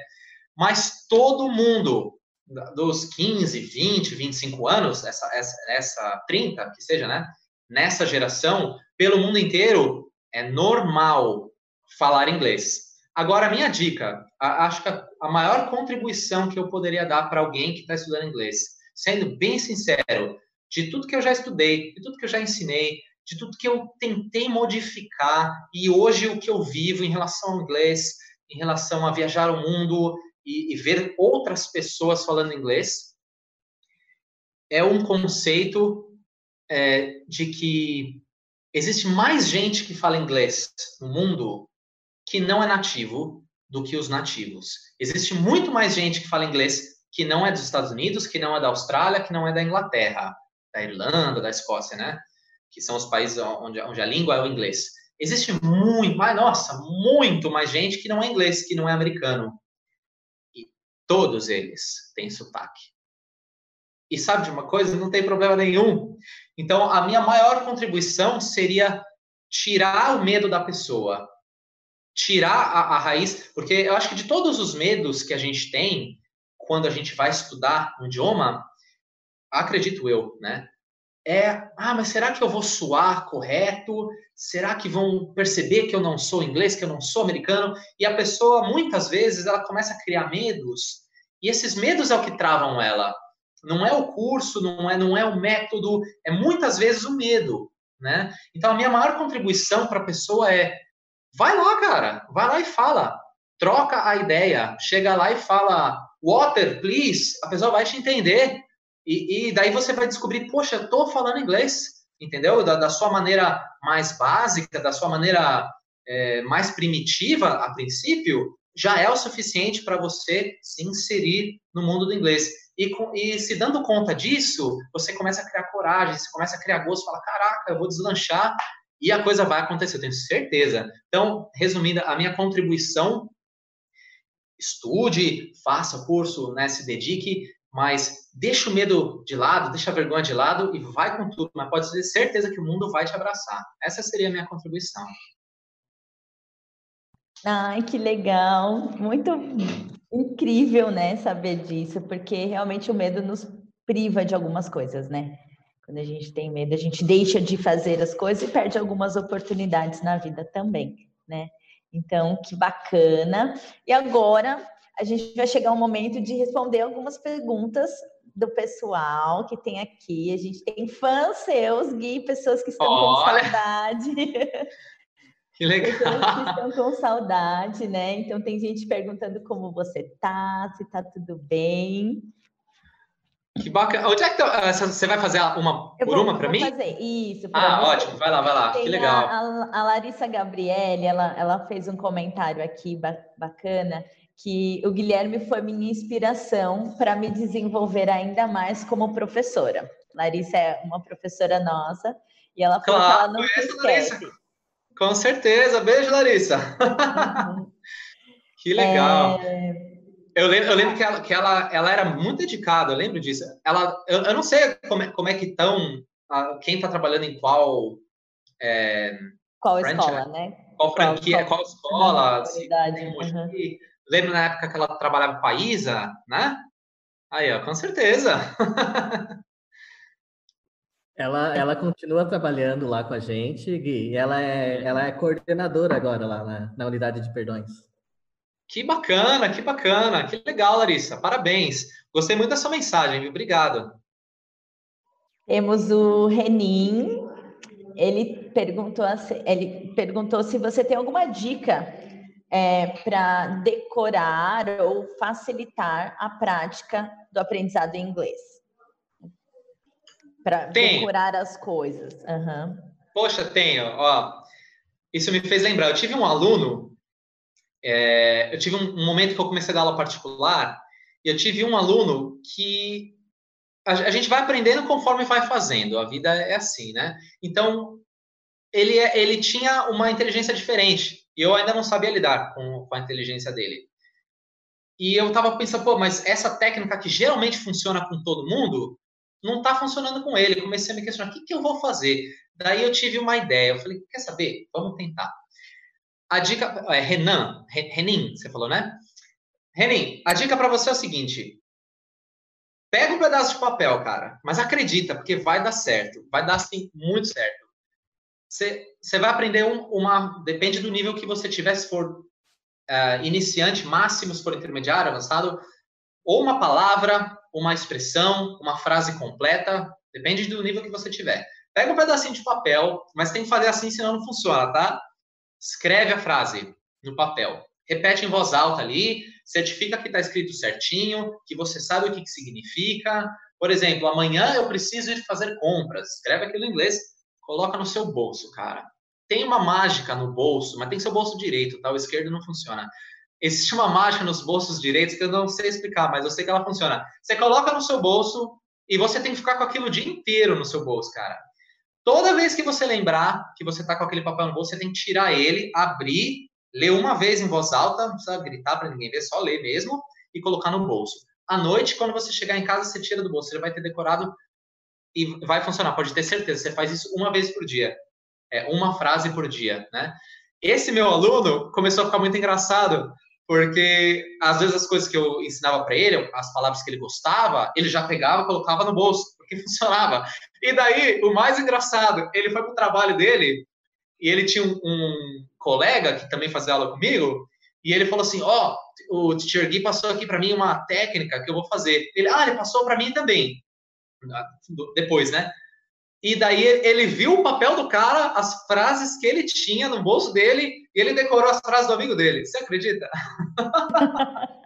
Mas todo mundo dos 15, 20, 25 anos, essa, essa, essa 30, que seja, né? Nessa geração, pelo mundo inteiro, é normal falar inglês. Agora, minha dica, a, acho que a, a, maior contribuição que eu poderia dar para alguém que está estudando inglês, sendo bem sincero, de tudo que eu já estudei, de tudo que eu já ensinei, de tudo que eu tentei modificar e hoje o que eu vivo em relação ao inglês, em relação a viajar o mundo e, e ver outras pessoas falando inglês, é um conceito é, de que existe mais gente que fala inglês no mundo que não é nativo do que os nativos. Existe muito mais gente que fala inglês que não é dos Estados Unidos, que não é da Austrália, que não é da Inglaterra, da Irlanda, da Escócia, né? Que são os países onde, onde a língua é o inglês. Existe muito, mais, nossa, muito mais gente que não é inglês, que não é americano. E todos eles têm sotaque. E sabe de uma coisa? Não tem problema nenhum. Então, a minha maior contribuição seria tirar o medo da pessoa, tirar a, a, raiz, porque eu acho que de todos os medos que a gente tem quando a gente vai estudar um idioma, acredito eu, né? É, ah, mas será que eu vou suar correto? Será que vão perceber que eu não sou inglês, que eu não sou americano? E a pessoa, muitas vezes, ela começa a criar medos, e esses medos é o que travam ela. Não é o curso, não é, não é o método, é muitas vezes o medo, né? Então, a minha maior contribuição para a pessoa é Vai lá, cara, vai lá e fala. Troca a ideia, chega lá e fala water, please, a pessoa vai te entender. E, e daí você vai descobrir, poxa, eu tô falando inglês, entendeu? Da, da sua maneira mais básica, da sua maneira é, mais primitiva, a princípio, já é o suficiente para você se inserir no mundo do inglês. E, e, se dando conta disso, você começa a criar coragem, você começa a criar gosto, fala, caraca, eu vou deslanchar e a coisa vai acontecer, eu tenho certeza. Então, resumindo, a minha contribuição, estude, faça curso, né, se dedique, mas deixa o medo de lado, deixa a vergonha de lado e vai com tudo, mas pode ter certeza que o mundo vai te abraçar. Essa seria a minha contribuição. Ai, que legal! Muito incrível, né, saber disso, porque realmente o medo nos priva de algumas coisas, né? Quando a gente tem medo, a gente deixa de fazer as coisas e perde algumas oportunidades na vida também, né? Então, que bacana. E agora a gente vai chegar ao momento de responder algumas perguntas do pessoal que tem aqui. A gente tem fãs seus, Gui, pessoas que estão Olha. com saudade. Que legal. Pessoas que estão com saudade, né? Então tem gente perguntando como você tá, se tá tudo bem. Que bacana. Onde é que tá, você vai fazer uma por uma para mim? fazer isso. Ah, você. ótimo. Vai lá, vai lá. Tem que legal. A, a, Larissa Gabriele, ela, ela fez um comentário aqui bacana que o Guilherme foi minha inspiração para me desenvolver ainda mais como professora. Larissa é uma professora nossa e ela falou claro, que ela não esquece. Larissa. Com certeza. Beijo, Larissa. Uhum. que legal. É... Eu lembro, eu lembro que, ela, que ela, ela era muito dedicada, eu lembro disso. Ela, eu, eu não sei como é, como é que estão, quem está trabalhando em qual. É, qual escola, né? Qual franquia, qual, qual escola. Se, uhum. Lembro na época que ela trabalhava com a Isa, né? Aí, ó, com certeza. Ela, ela continua trabalhando lá com a gente, Gui. Ela é, ela é coordenadora agora lá na, na unidade de perdões. Que bacana, que bacana, que legal, Larissa. Parabéns. Gostei muito da sua mensagem, viu? Obrigado. Temos o Renin. Ele perguntou, ele perguntou se você tem alguma dica é, para decorar ou facilitar a prática do aprendizado em inglês. Para decorar as coisas. Uhum. Poxa, tenho. Ó, isso me fez lembrar. Eu tive um aluno é, eu tive um, um, momento que eu comecei a dar aula particular e eu tive um aluno que a, a, gente vai aprendendo conforme vai fazendo. A vida é assim, né? Então ele é, ele tinha uma inteligência diferente e eu ainda não sabia lidar com, com a inteligência dele. E eu estava pensando, pô, mas essa técnica que geralmente funciona com todo mundo não está funcionando com ele. Comecei a me questionar, o que, que eu vou fazer? Daí eu tive uma ideia. Eu falei, quer saber? Vamos tentar. A dica é Renan, Renin, você falou, né? Renin, a dica para você é o seguinte: pega um pedaço de papel, cara, mas acredita, porque vai dar certo, vai dar assim muito certo. Você, vai aprender um, uma, depende do nível que você tiver, se for uh, iniciante, máximo, se for intermediário, avançado, ou uma palavra, uma expressão, uma frase completa, depende do nível que você tiver. Pega um pedacinho de papel, mas tem que fazer assim, senão não funciona, tá? Escreve a frase no papel. Repete em voz alta ali, certifica que está escrito certinho, que você sabe o que, que significa. Por exemplo, amanhã eu preciso ir fazer compras. Escreve aquilo em inglês, coloca no seu bolso, cara. Tem uma mágica no bolso, mas tem o bolso direito, tá? O esquerdo não funciona. Existe uma mágica nos bolsos direitos que eu não sei explicar, mas eu sei que ela funciona. Você coloca no seu bolso e você tem que ficar com aquilo o dia inteiro no seu bolso, cara. Toda vez que você lembrar que você está com aquele papel no bolso, você tem que tirar ele, abrir, ler uma vez em voz alta, não precisa gritar para ninguém ver, só ler mesmo e colocar no bolso. À noite, quando você chegar em casa, você tira do bolso, você vai ter decorado e vai funcionar, pode ter certeza. Você faz isso uma vez por dia, é uma frase por dia, né? Esse meu aluno começou a ficar muito engraçado, porque às vezes as coisas que eu ensinava para ele, as palavras que ele gostava, ele já pegava e colocava no bolso, porque funcionava. E daí, o mais engraçado, ele foi para o trabalho dele e ele tinha um, um, colega que também fazia aula comigo e ele falou assim, ó, oh, o teacher Gui passou aqui para mim uma técnica que eu vou fazer. Ele, ah, ele passou para mim também. Depois, né? E daí ele viu o papel do cara, as frases que ele tinha no bolso dele, e ele decorou as frases do amigo dele. Você acredita?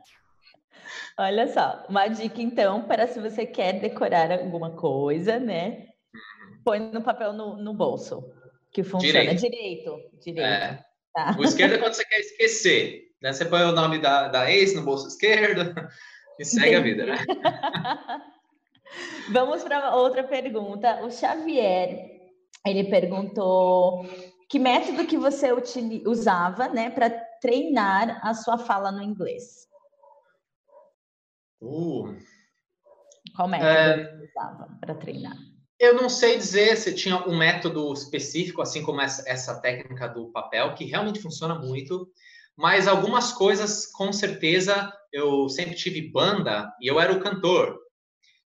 Olha só, uma dica então para se você quer decorar alguma coisa, né? Uhum. Põe no papel no, no bolso, que funciona direito. Direito. direito. É. Tá. O esquerdo é quando você quer esquecer. Né? Você põe o nome da, da ex no bolso esquerdo e segue Entendi. a vida, né? Vamos para outra pergunta. O Xavier, ele perguntou que método que você usava, né, para treinar a sua fala no inglês? Uh. Qual método é... você usava para treinar? Eu não sei dizer se tinha um método específico, assim como essa, essa técnica do papel, que realmente funciona muito, mas algumas coisas, com certeza, eu sempre tive banda e eu era o cantor.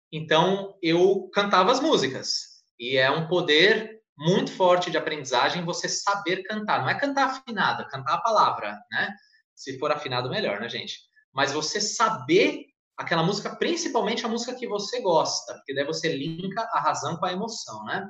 Então, eu cantava as músicas. E é um poder muito forte de aprendizagem você saber cantar. Não é cantar afinado, é cantar a palavra, né? Se for afinado, melhor, né, gente? Mas você saber aquela música, principalmente a música que você gosta, porque daí você linka a razão com a emoção, né?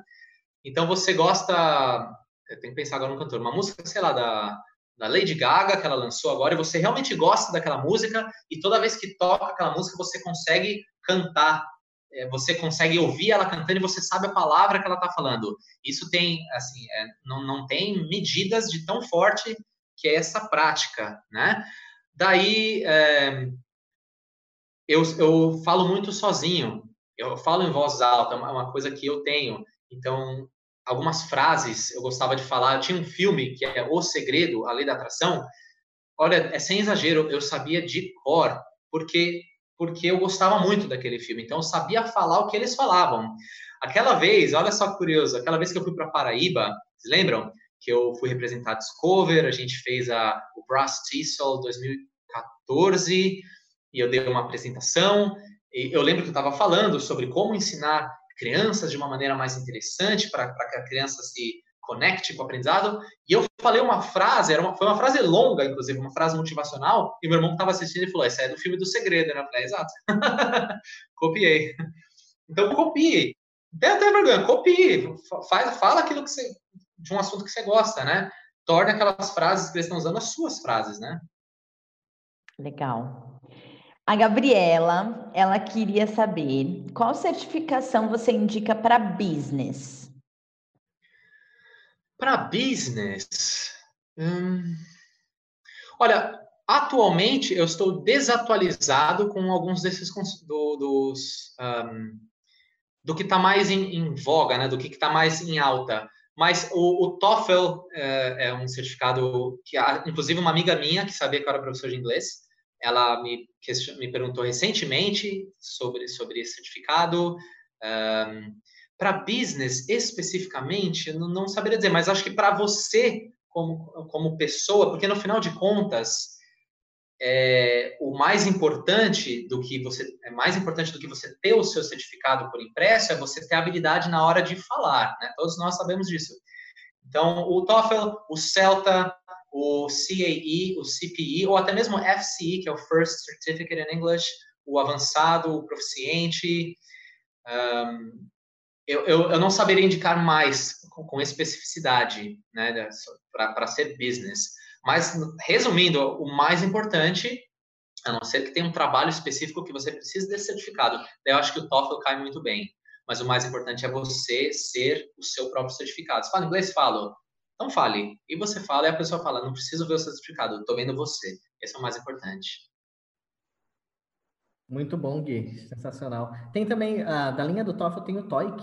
Então, você gosta... Eu tenho que pensar agora no cantor. Uma música, sei lá, da, da Lady Gaga, que ela lançou agora, e você realmente gosta daquela música, e toda vez que toca aquela música, você consegue cantar é, você consegue ouvir ela cantando e você sabe a palavra que ela está falando. Isso tem, assim, é, não, não tem medidas de tão forte que é essa prática, né? Daí, é, eu, eu falo muito sozinho, eu falo em voz alta, é uma coisa que eu tenho. Então, algumas frases eu gostava de falar. Eu tinha um filme que é O Segredo, a Lei da Atração. Olha, é sem exagero, eu sabia de cor, porque porque eu gostava muito daquele filme, então eu sabia falar o que eles falavam. Aquela vez, olha só curioso, aquela vez que eu fui para Paraíba, vocês lembram? Que eu fui representar Discover, a gente fez a, o Brass Tissel 2014, e eu dei uma apresentação, e eu lembro que eu estava falando sobre como ensinar crianças de uma maneira mais interessante para que a criança se conecte com o aprendizado. E eu falei uma frase, era uma, foi uma frase longa, inclusive, uma frase motivacional, e meu irmão que estava assistindo ele falou: Essa é do filme do segredo, né? Eu falei: Exato. Copiei. Então, copie. Tem até vergonha, copie. Faz, fala aquilo que você. de um assunto que você gosta, né? Torne aquelas frases que eles estão usando as suas frases, né? Legal. A Gabriela, ela queria saber qual certificação você indica para business? Para business, hum, olha, atualmente eu estou desatualizado com alguns desses do, dos um, do que está mais em, em, voga, né? Do que está mais em alta. Mas o, o TOEFL é, é, um certificado que, inclusive, uma amiga minha que sabia que eu era professor de inglês, ela me, me perguntou recentemente sobre sobre esse certificado. Um, para business especificamente, não, não saberia dizer, mas acho que para você como, como pessoa, porque no final de contas, é, o mais importante do que você é mais importante do que você ter o seu certificado por impresso é você ter habilidade na hora de falar, né? Todos nós sabemos disso. Então, o TOEFL, o CELTA, o CAE, o CPE, ou até mesmo o FCE, que é o First Certificate in English, o avançado, o proficiente, um, eu, eu, eu não saberia indicar mais com, com especificidade, né, para ser business. Mas, resumindo, o mais importante, a não ser que tenha um trabalho específico que você precise desse certificado, daí eu acho que o TOEFL cai muito bem. Mas o mais importante é você ser o seu próprio certificado. Você fala inglês? Falo. Então fale. E você fala e a pessoa fala, não preciso ver o certificado, estou vendo você. Esse é o mais importante. Muito bom, Gui. Sensacional. Tem também, uh, da linha do TOEFL, tem o TOEIC,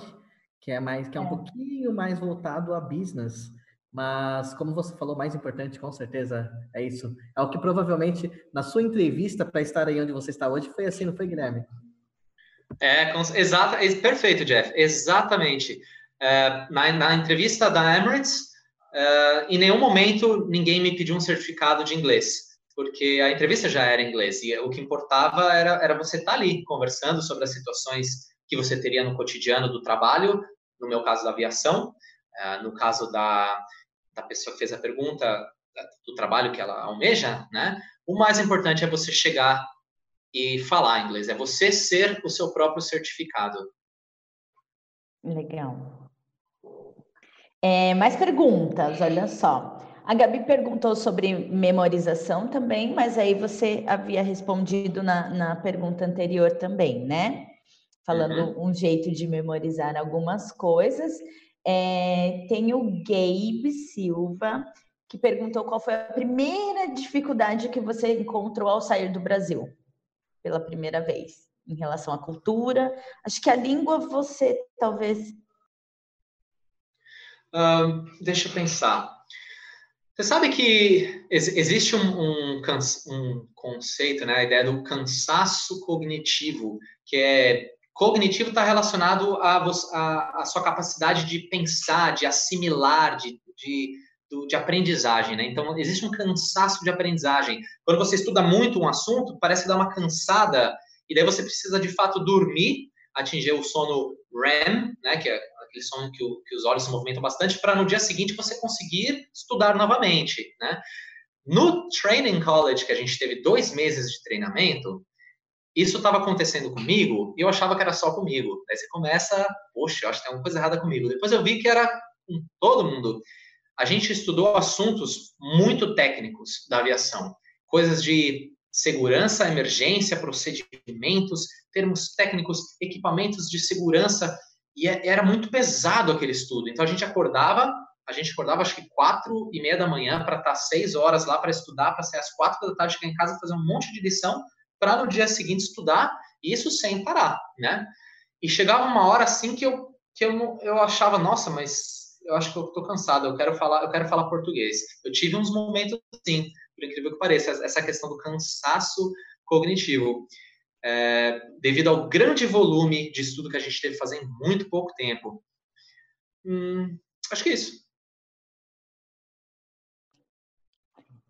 que é mais que é um é. pouquinho mais voltado a business. Mas, como você falou, mais importante, com certeza, é isso. É o que provavelmente, na sua entrevista para estar aí onde você está hoje, foi assim, não foi, Guilherme? É, exata, perfeito, Jeff. Exatamente. É, na, na, entrevista da Emirates, uh, em nenhum momento ninguém me pediu um certificado de inglês, porque a entrevista já era em inglês e o que importava era, era você estar tá ali conversando sobre as situações que você teria no cotidiano do trabalho, no meu caso da aviação, uh, no caso da, da pessoa que fez a pergunta do trabalho que ela almeja, né? O mais importante é você chegar e falar inglês, é você ser o seu próprio certificado. Legal. É, mais perguntas, olha só. A Gabi perguntou sobre memorização também, mas aí você havia respondido na, na pergunta anterior também, né? Falando uhum. um jeito de memorizar algumas coisas. É, tem o Gabe Silva, que perguntou qual foi a primeira dificuldade que você encontrou ao sair do Brasil pela primeira vez em relação à cultura. Acho que a língua você talvez deixa eu pensar. Você sabe que existe um, um, um, conceito, né, a ideia do cansaço cognitivo, que é cognitivo está relacionado à, sua capacidade de pensar, de assimilar, de, de, de aprendizagem, né? Então existe um cansaço de aprendizagem. Quando você estuda muito um assunto, parece dá uma cansada e daí você precisa de fato dormir, atingir o sono REM, né, que é aquele sono que, o, que os olhos se movimentam bastante, para no dia seguinte você conseguir estudar novamente, né? No Training College, que a gente teve dois meses de treinamento, isso estava acontecendo comigo e eu achava que era só comigo. Aí você começa, poxa, acho que tem alguma coisa errada comigo. Depois eu vi que era com todo mundo. A gente estudou assuntos muito técnicos da aviação, coisas de segurança, emergência, procedimentos, termos técnicos, equipamentos de segurança e é, era muito pesado aquele estudo. Então a gente acordava, a gente acordava acho que quatro e meia da manhã para estar tá seis horas lá para estudar, para sair às quatro da tarde chegar em casa fazer um monte de lição para no dia seguinte estudar, e isso sem parar, né? E chegava uma hora assim que eu que eu, eu achava, nossa, mas eu acho que eu estou cansado, eu quero falar, eu quero falar português. Eu tive uns momentos assim, por incrível que pareça, essa questão do cansaço cognitivo é, devido ao grande volume de estudo que a gente teve fazer em muito pouco tempo. Hum, acho que é isso.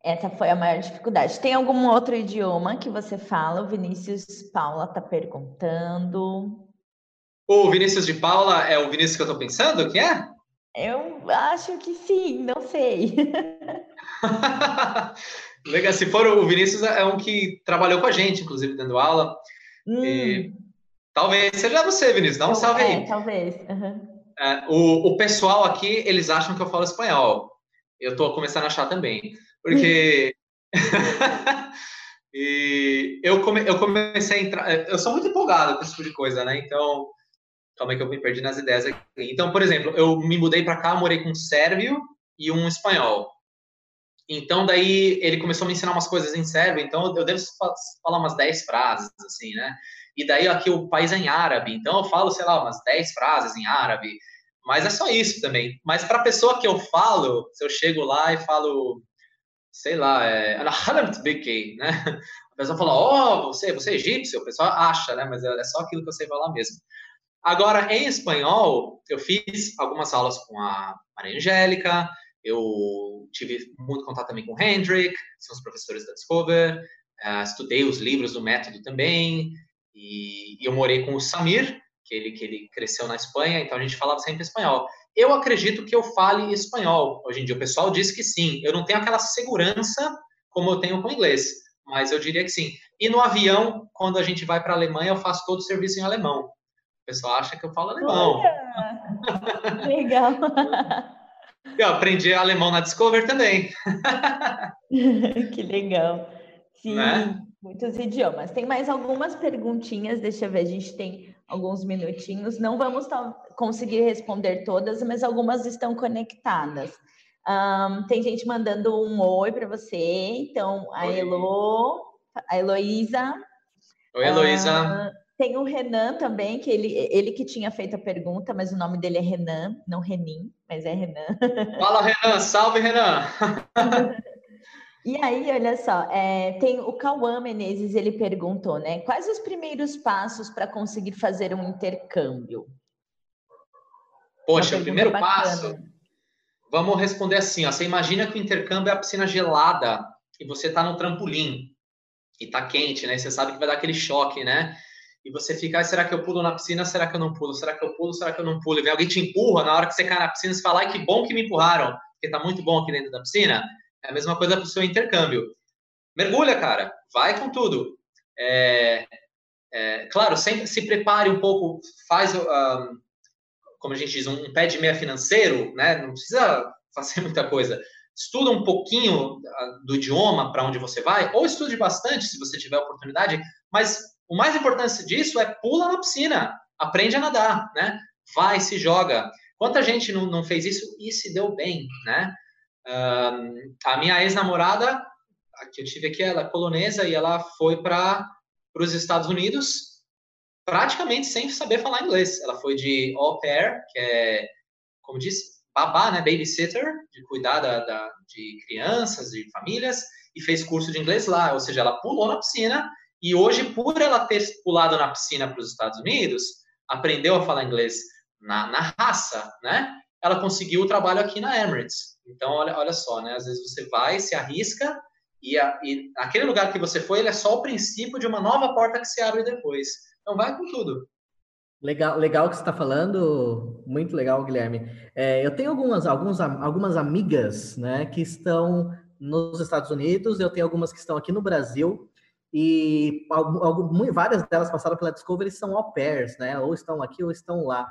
Essa foi a maior dificuldade. Tem algum outro idioma que você fala? O Vinícius Paula está perguntando. O Vinícius de Paula é o Vinícius que eu estou pensando? Que é? Eu acho que sim, não sei. Legal, se for o Vinícius, é um que trabalhou com a gente, inclusive, dando aula. Hum. E, talvez seja você, Vinícius, dá um salve é, aí. Talvez. Uhum. É, o, o pessoal aqui, eles acham que eu falo espanhol. Eu estou começando a achar também. Porque. e eu, come, eu comecei a entrar. Eu sou muito empolgado com esse tipo de coisa, né? Então. Calma aí que eu me perdi nas ideias aqui. Então, por exemplo, eu me mudei para cá, morei com um sérvio e um espanhol. Então, daí ele começou a me ensinar umas coisas em sérvio, então eu devo falar umas 10 frases, assim, né? E daí aqui o país é em árabe, então eu falo, sei lá, umas 10 frases em árabe, mas é só isso também. Mas para a pessoa que eu falo, se eu chego lá e falo, sei lá, é, né? A pessoa fala, oh, você, você é egípcio, o pessoal acha, né? Mas é só aquilo que eu sei falar mesmo. Agora, em espanhol, eu fiz algumas aulas com a Maria Angélica, eu tive muito contato também com o Hendrik, são os professores da Discover, uh, estudei os livros do método também, e, e, eu morei com o Samir, que ele, que ele cresceu na Espanha, então a gente falava sempre espanhol. Eu acredito que eu fale espanhol. Hoje em dia o pessoal diz que sim. Eu não tenho aquela segurança como eu tenho com o inglês, mas eu diria que sim. E no avião, quando a gente vai para a Alemanha, eu faço todo o serviço em alemão. O pessoal acha que eu falo alemão. Olha, legal. Eu aprendi alemão na Discover também. que legal. Sim, né? muitos idiomas. Tem mais algumas perguntinhas, deixa eu ver, a gente tem alguns minutinhos. Não vamos conseguir responder todas, mas algumas estão conectadas. Um, tem gente mandando um oi para você. Então, a Elo, a Heloísa. Oi, Heloísa. Uh, tem o Renan também, que ele, ele que tinha feito a pergunta, mas o nome dele é Renan, não Renin, mas é Renan. Fala, Renan! Salve, Renan! e aí, olha só, é, tem o Cauã Menezes, ele perguntou, né? Quais os primeiros passos para conseguir fazer um intercâmbio? Poxa, o primeiro bacana. passo. Vamos responder assim: ó, você imagina que o intercâmbio é a piscina gelada e você está no trampolim e tá quente, né? Você sabe que vai dar aquele choque, né? E você fica, ah, será que eu pulo na piscina? Será que eu não pulo? Será que eu pulo? Será que eu não pulo? E vem alguém te empurra, na hora que você cai na piscina, você fala, ai, que bom que me empurraram, porque tá muito bom aqui dentro da piscina. É a mesma coisa para o seu intercâmbio. Mergulha, cara, vai com tudo. É, é, claro, sempre se prepare um pouco, faz, um, como a gente diz, um pé de meia financeiro, né? Não precisa fazer muita coisa. Estuda um pouquinho ah, do idioma para onde você vai, ou estude bastante se você tiver oportunidade, mas o mais importante disso é pula na piscina, aprende a nadar, né? Vai, se joga. Quanta gente não, não fez isso e se deu bem, né? A minha ex-namorada, que eu tive aqui, ela é polonesa e ela foi para os Estados Unidos praticamente sem saber falar inglês. Ela foi de au pair, que é, como diz, babá, né? Babysitter, de cuidar da, da, de crianças, de famílias, e fez curso de inglês lá. Ou seja, ela pulou na piscina e hoje, por ela ter pulado na piscina para os Estados Unidos, aprendeu a falar inglês na, na raça, né? Ela conseguiu o trabalho aqui na Emirates. Então, olha, olha só, né? Às vezes você vai, se arrisca, e, a, e aquele lugar que você foi, ele é só o princípio de uma nova porta que se abre depois. Então, vai com tudo. Legal, legal que você está falando, muito legal, Guilherme. É, eu tenho algumas, alguns, algumas amigas, né, que estão nos Estados Unidos, eu tenho algumas que estão aqui no Brasil, e várias delas passaram pela Discovery são au pairs, né? Ou estão aqui ou estão lá.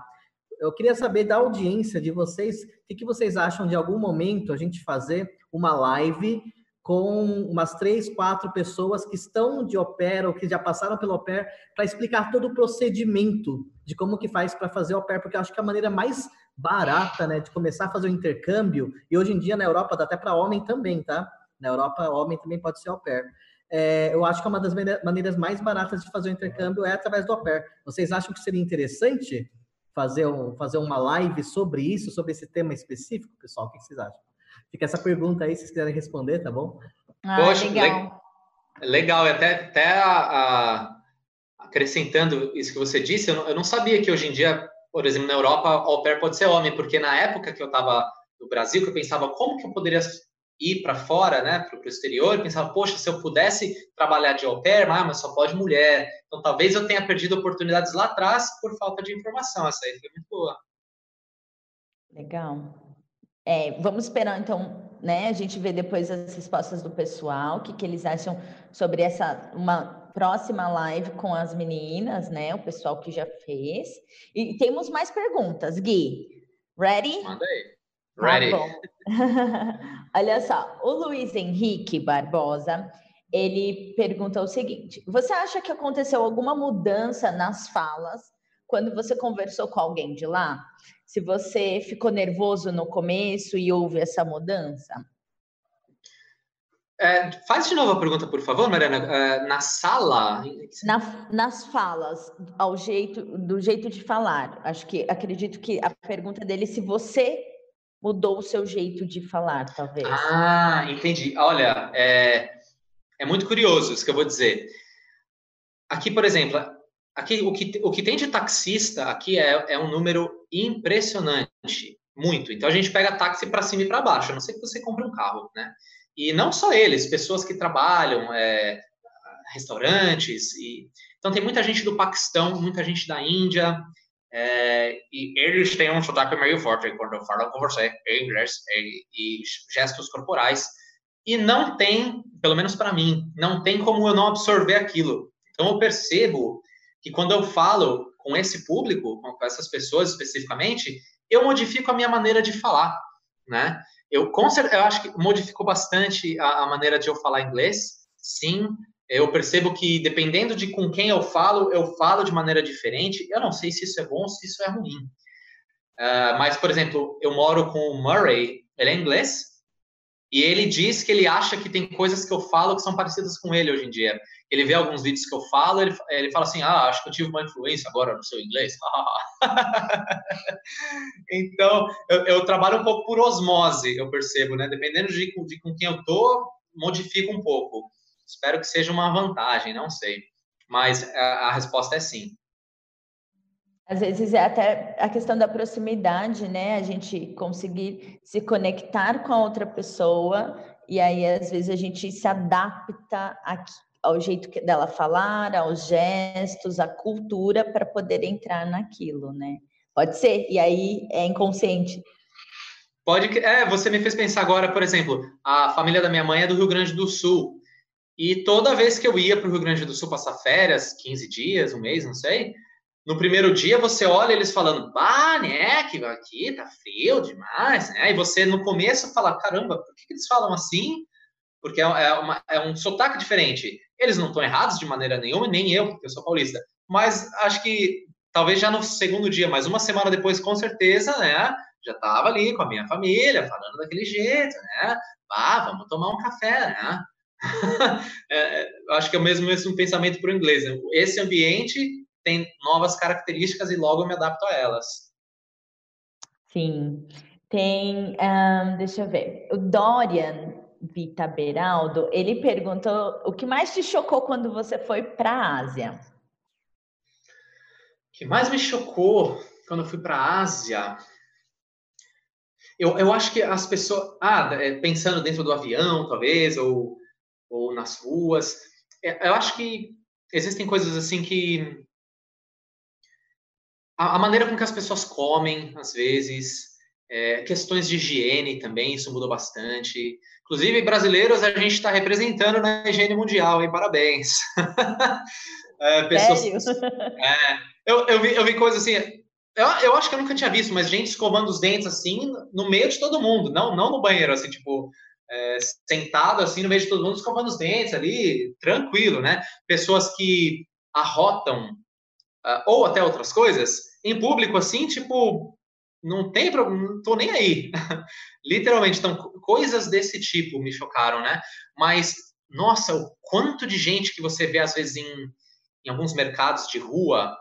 Eu queria saber da audiência de vocês, o que, que vocês acham de algum momento a gente fazer uma live com umas três, quatro pessoas que estão de au pair ou que já passaram pelo au pair para explicar todo o procedimento de como que faz para fazer au pair, porque eu acho que é a maneira mais barata, né, de começar a fazer o intercâmbio, e hoje em dia na Europa dá até para homem também, tá? Na Europa, homem também pode ser au pair é, eu acho que é uma das maneiras mais baratas de fazer o intercâmbio é através do au pair. Vocês acham que seria interessante fazer, um, fazer uma live sobre isso, sobre esse tema específico, pessoal? O que vocês acham? Fica essa pergunta aí, se vocês quiserem responder, tá bom? Ah, Poxa, legal. Legal, até, até a, a, acrescentando isso que você disse, eu não, eu não, sabia que hoje em dia, por exemplo, na Europa, au pair pode ser homem, porque na época que eu estava no Brasil, que eu pensava como que eu poderia ir para fora, né, para o exterior, pensava, poxa, se eu pudesse trabalhar de au pair, ah, mas só pode mulher. Então, talvez eu tenha perdido oportunidades lá atrás por falta de informação. Essa aí foi muito boa. Legal. É, vamos esperar, então, né, a gente ver depois as respostas do pessoal, o que, que eles acham sobre essa, uma próxima live com as meninas, né, o pessoal que já fez. E temos mais perguntas, Gui. Ready? Manda aí. Tá Ready. Tá Olha só, o Luiz Henrique Barbosa, ele pergunta o seguinte: você acha que aconteceu alguma mudança nas falas quando você conversou com alguém de lá? Se você ficou nervoso no começo e houve essa mudança? É, faz de novo a pergunta, por favor, Mariana. É, na sala? Na, nas falas, ao jeito, do jeito de falar. Acho que acredito que a pergunta dele é se você mudou o seu jeito de falar, talvez. Ah, entendi. Olha, é, é muito curioso isso que eu vou dizer. Aqui, por exemplo, aqui o que, o que tem de taxista aqui é, é um número impressionante, muito. Então a gente pega táxi para cima e para baixo, a não ser que você compre um carro, né? E não só eles, pessoas que trabalham, é, restaurantes. E... Então tem muita gente do Paquistão, muita gente da Índia, é, e eles têm um sotaque meio forte quando falam com você em inglês e, e gestos corporais. E não tem, pelo menos para mim, não tem como eu não absorver aquilo. Então eu percebo que quando eu falo com esse público, com essas pessoas especificamente, eu modifico a minha maneira de falar, né? Eu, com certeza, eu acho que modificou bastante a, a maneira de eu falar inglês, sim. Eu percebo que, dependendo de com quem eu falo, eu falo de maneira diferente. Eu não sei se isso é bom ou se isso é ruim. Uh, mas, por exemplo, eu moro com o Murray, ele é inglês, e ele diz que ele acha que tem coisas que eu falo que são parecidas com ele hoje em dia. Ele vê alguns vídeos que eu falo, ele, ele fala assim: Ah, acho que eu tive uma influência agora no seu inglês. então, eu, eu, trabalho um pouco por osmose, eu percebo, né? Dependendo de, de com quem eu tô, modifico um pouco. Espero que seja uma vantagem, não sei. Mas a, a resposta é sim. Às vezes é até a questão da proximidade, né? A gente conseguir se conectar com a outra pessoa e aí às vezes a gente se adapta ao jeito dela falar, aos gestos, à cultura para poder entrar naquilo, né? Pode ser. E aí é inconsciente. Pode, é, você me fez pensar agora, por exemplo, a família da minha mãe é do Rio Grande do Sul. E toda vez que eu ia para o Rio Grande do Sul passar férias, 15 dias, um mês, não sei, no primeiro dia você olha eles falando, bah, né, que aqui tá frio demais, né? E você no começo fala, caramba, por que, que eles falam assim? Porque é, é, uma, é um sotaque diferente. Eles não estão errados de maneira nenhuma, nem eu, porque eu sou paulista. Mas acho que talvez já no segundo dia, mas uma semana depois, com certeza, né? Já estava ali com a minha família, falando daquele jeito, né? Ah, vamos tomar um café, né? é, é acho que é o mesmo, mesmo pensamento para o inglês. Né? Esse ambiente tem novas características e logo eu me adapto a elas. Sim. Tem, um, deixa eu ver, o Dorian Vita Beraldo, ele perguntou o que mais te chocou quando você foi para a Ásia? O que mais me chocou quando eu fui para a Ásia? Eu, eu acho que as pessoas. Ah, é, pensando dentro do avião, talvez, ou, ou nas ruas. É, eu acho que existem coisas assim que a, maneira com que as pessoas comem, às vezes, é, questões de higiene também, isso mudou bastante. Inclusive, brasileiros, a gente está representando na higiene mundial, hein? Parabéns. é, pessoas, é, eu, eu, vi, eu vi coisas assim, eu, eu acho que eu nunca tinha visto, mas gente escovando os dentes assim, no meio de todo mundo, não, não no banheiro, assim, tipo, é, sentado assim no meio de todo mundo, escovando os dentes ali, tranquilo, né? Pessoas que arrotam uh, ou até outras coisas, em público, assim, tipo, não tem problema, não tô nem aí. Literalmente, então, coisas desse tipo me chocaram, né? Mas, nossa, o quanto de gente que você vê, às vezes, em, em alguns mercados de rua,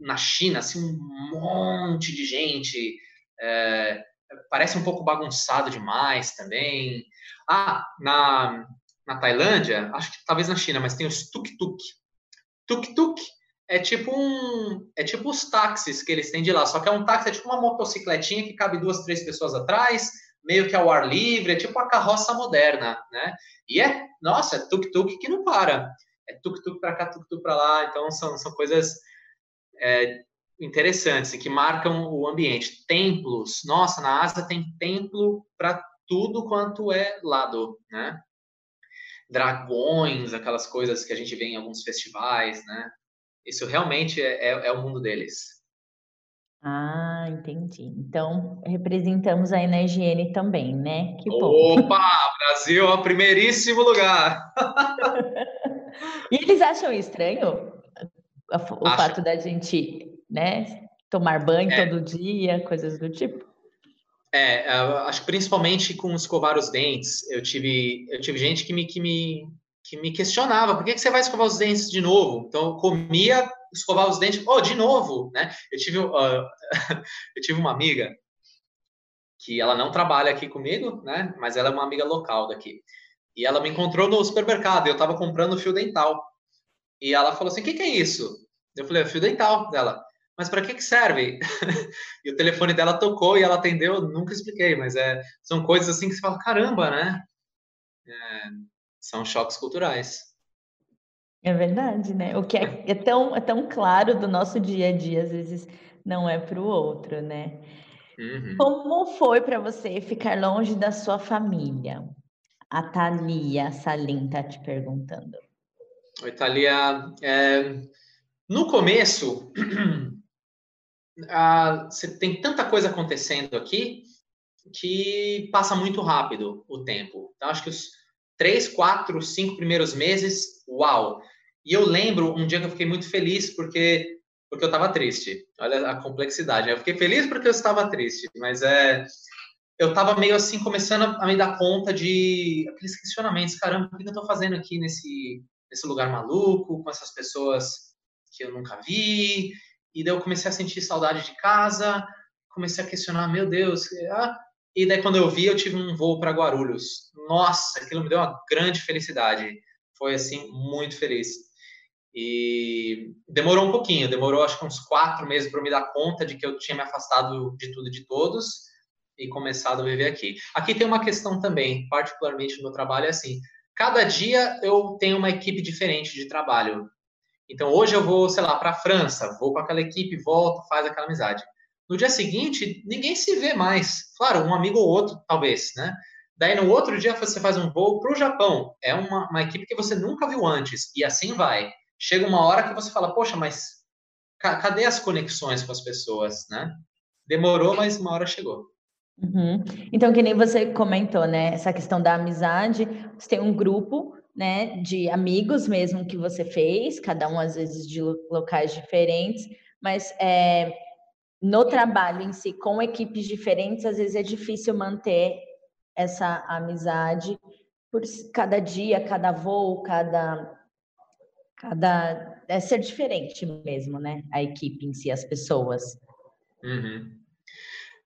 na China, assim, um monte de gente. É, parece um pouco bagunçado demais também. Ah, na, na Tailândia, acho que talvez na China, mas tem os tuk-tuk. Tuk-tuk é tipo um. É tipo os táxis que eles têm de lá. Só que é um táxi, é tipo uma motocicletinha que cabe duas, três pessoas atrás, meio que ao ar livre, é tipo a carroça moderna, né? E é, nossa, é tuk-tuk que não para. É tuk-tuk para cá, tuk-tuk para lá. Então são, são coisas é, interessantes que marcam o ambiente. Templos, nossa, na Ásia tem templo para tudo quanto é lado, né? Dragões, aquelas coisas que a gente vê em alguns festivais, né? Isso realmente é, é, é o mundo deles. Ah, entendi. Então, representamos aí na higiene também, né? Que bom. Opa, Brasil é o primeiríssimo lugar. e eles acham estranho o Acho. fato da gente, né, tomar banho é. todo dia, coisas do tipo? É, acho que principalmente com escovar os dentes, eu tive, eu tive gente que me, que me que me questionava, por que, que você vai escovar os dentes de novo? Então, eu comia, escovar os dentes, oh, de novo, né? Eu tive, uh, eu tive uma amiga que ela não trabalha aqui comigo, né? Mas ela é uma amiga local daqui. E ela me encontrou no supermercado, eu estava comprando fio dental. E ela falou assim, o que, que é isso? Eu falei, é fio dental dela. Mas para que, que serve? e o telefone dela tocou e ela atendeu, nunca expliquei, mas é, são coisas assim que você fala, caramba, né? É, são choques culturais. É verdade, né? O que é, é, tão, é tão claro do nosso dia a dia, às vezes não é para o outro, né? Uhum. Como foi para você ficar longe da sua família? A Thalia Salim está te perguntando. Oi, Thalia. É, no começo, ah, tem tanta coisa acontecendo aqui que passa muito rápido o tempo. Então, acho que os três, quatro, cinco primeiros meses, uau! E eu lembro um dia que eu fiquei muito feliz porque porque eu estava triste. Olha a complexidade. Eu fiquei feliz porque eu estava triste, mas é eu estava meio assim começando a me dar conta de aqueles questionamentos. Caramba, o que eu estou fazendo aqui nesse nesse lugar maluco com essas pessoas que eu nunca vi? E daí eu comecei a sentir saudade de casa. Comecei a questionar, meu Deus, ah, e daí, quando eu vi, eu tive um voo para Guarulhos. Nossa, aquilo me deu uma grande felicidade. Foi, assim, muito feliz. E demorou um pouquinho, demorou acho que uns quatro meses para me dar conta de que eu tinha me afastado de tudo e de todos e começado a viver aqui. Aqui tem uma questão também, particularmente no meu trabalho, é assim: cada dia eu tenho uma equipe diferente de trabalho. Então, hoje eu vou, sei lá, para a França, vou com aquela equipe, volto, faz aquela amizade. No dia seguinte, ninguém se vê mais. Claro, um amigo ou outro, talvez, né? Daí no outro dia você faz um voo para o Japão. É uma, uma equipe que você nunca viu antes. E assim vai. Chega uma hora que você fala, poxa, mas cadê as conexões com as pessoas, né? Demorou, mas uma hora chegou. Uhum. Então, que nem você comentou, né? Essa questão da amizade. Você tem um grupo, né, de amigos mesmo que você fez, cada um às vezes de locais diferentes, mas é, no trabalho em si, com equipes diferentes, às vezes é difícil manter essa amizade por cada dia, cada voo, cada cada é ser diferente mesmo, né? A equipe em si, as pessoas. Uhum.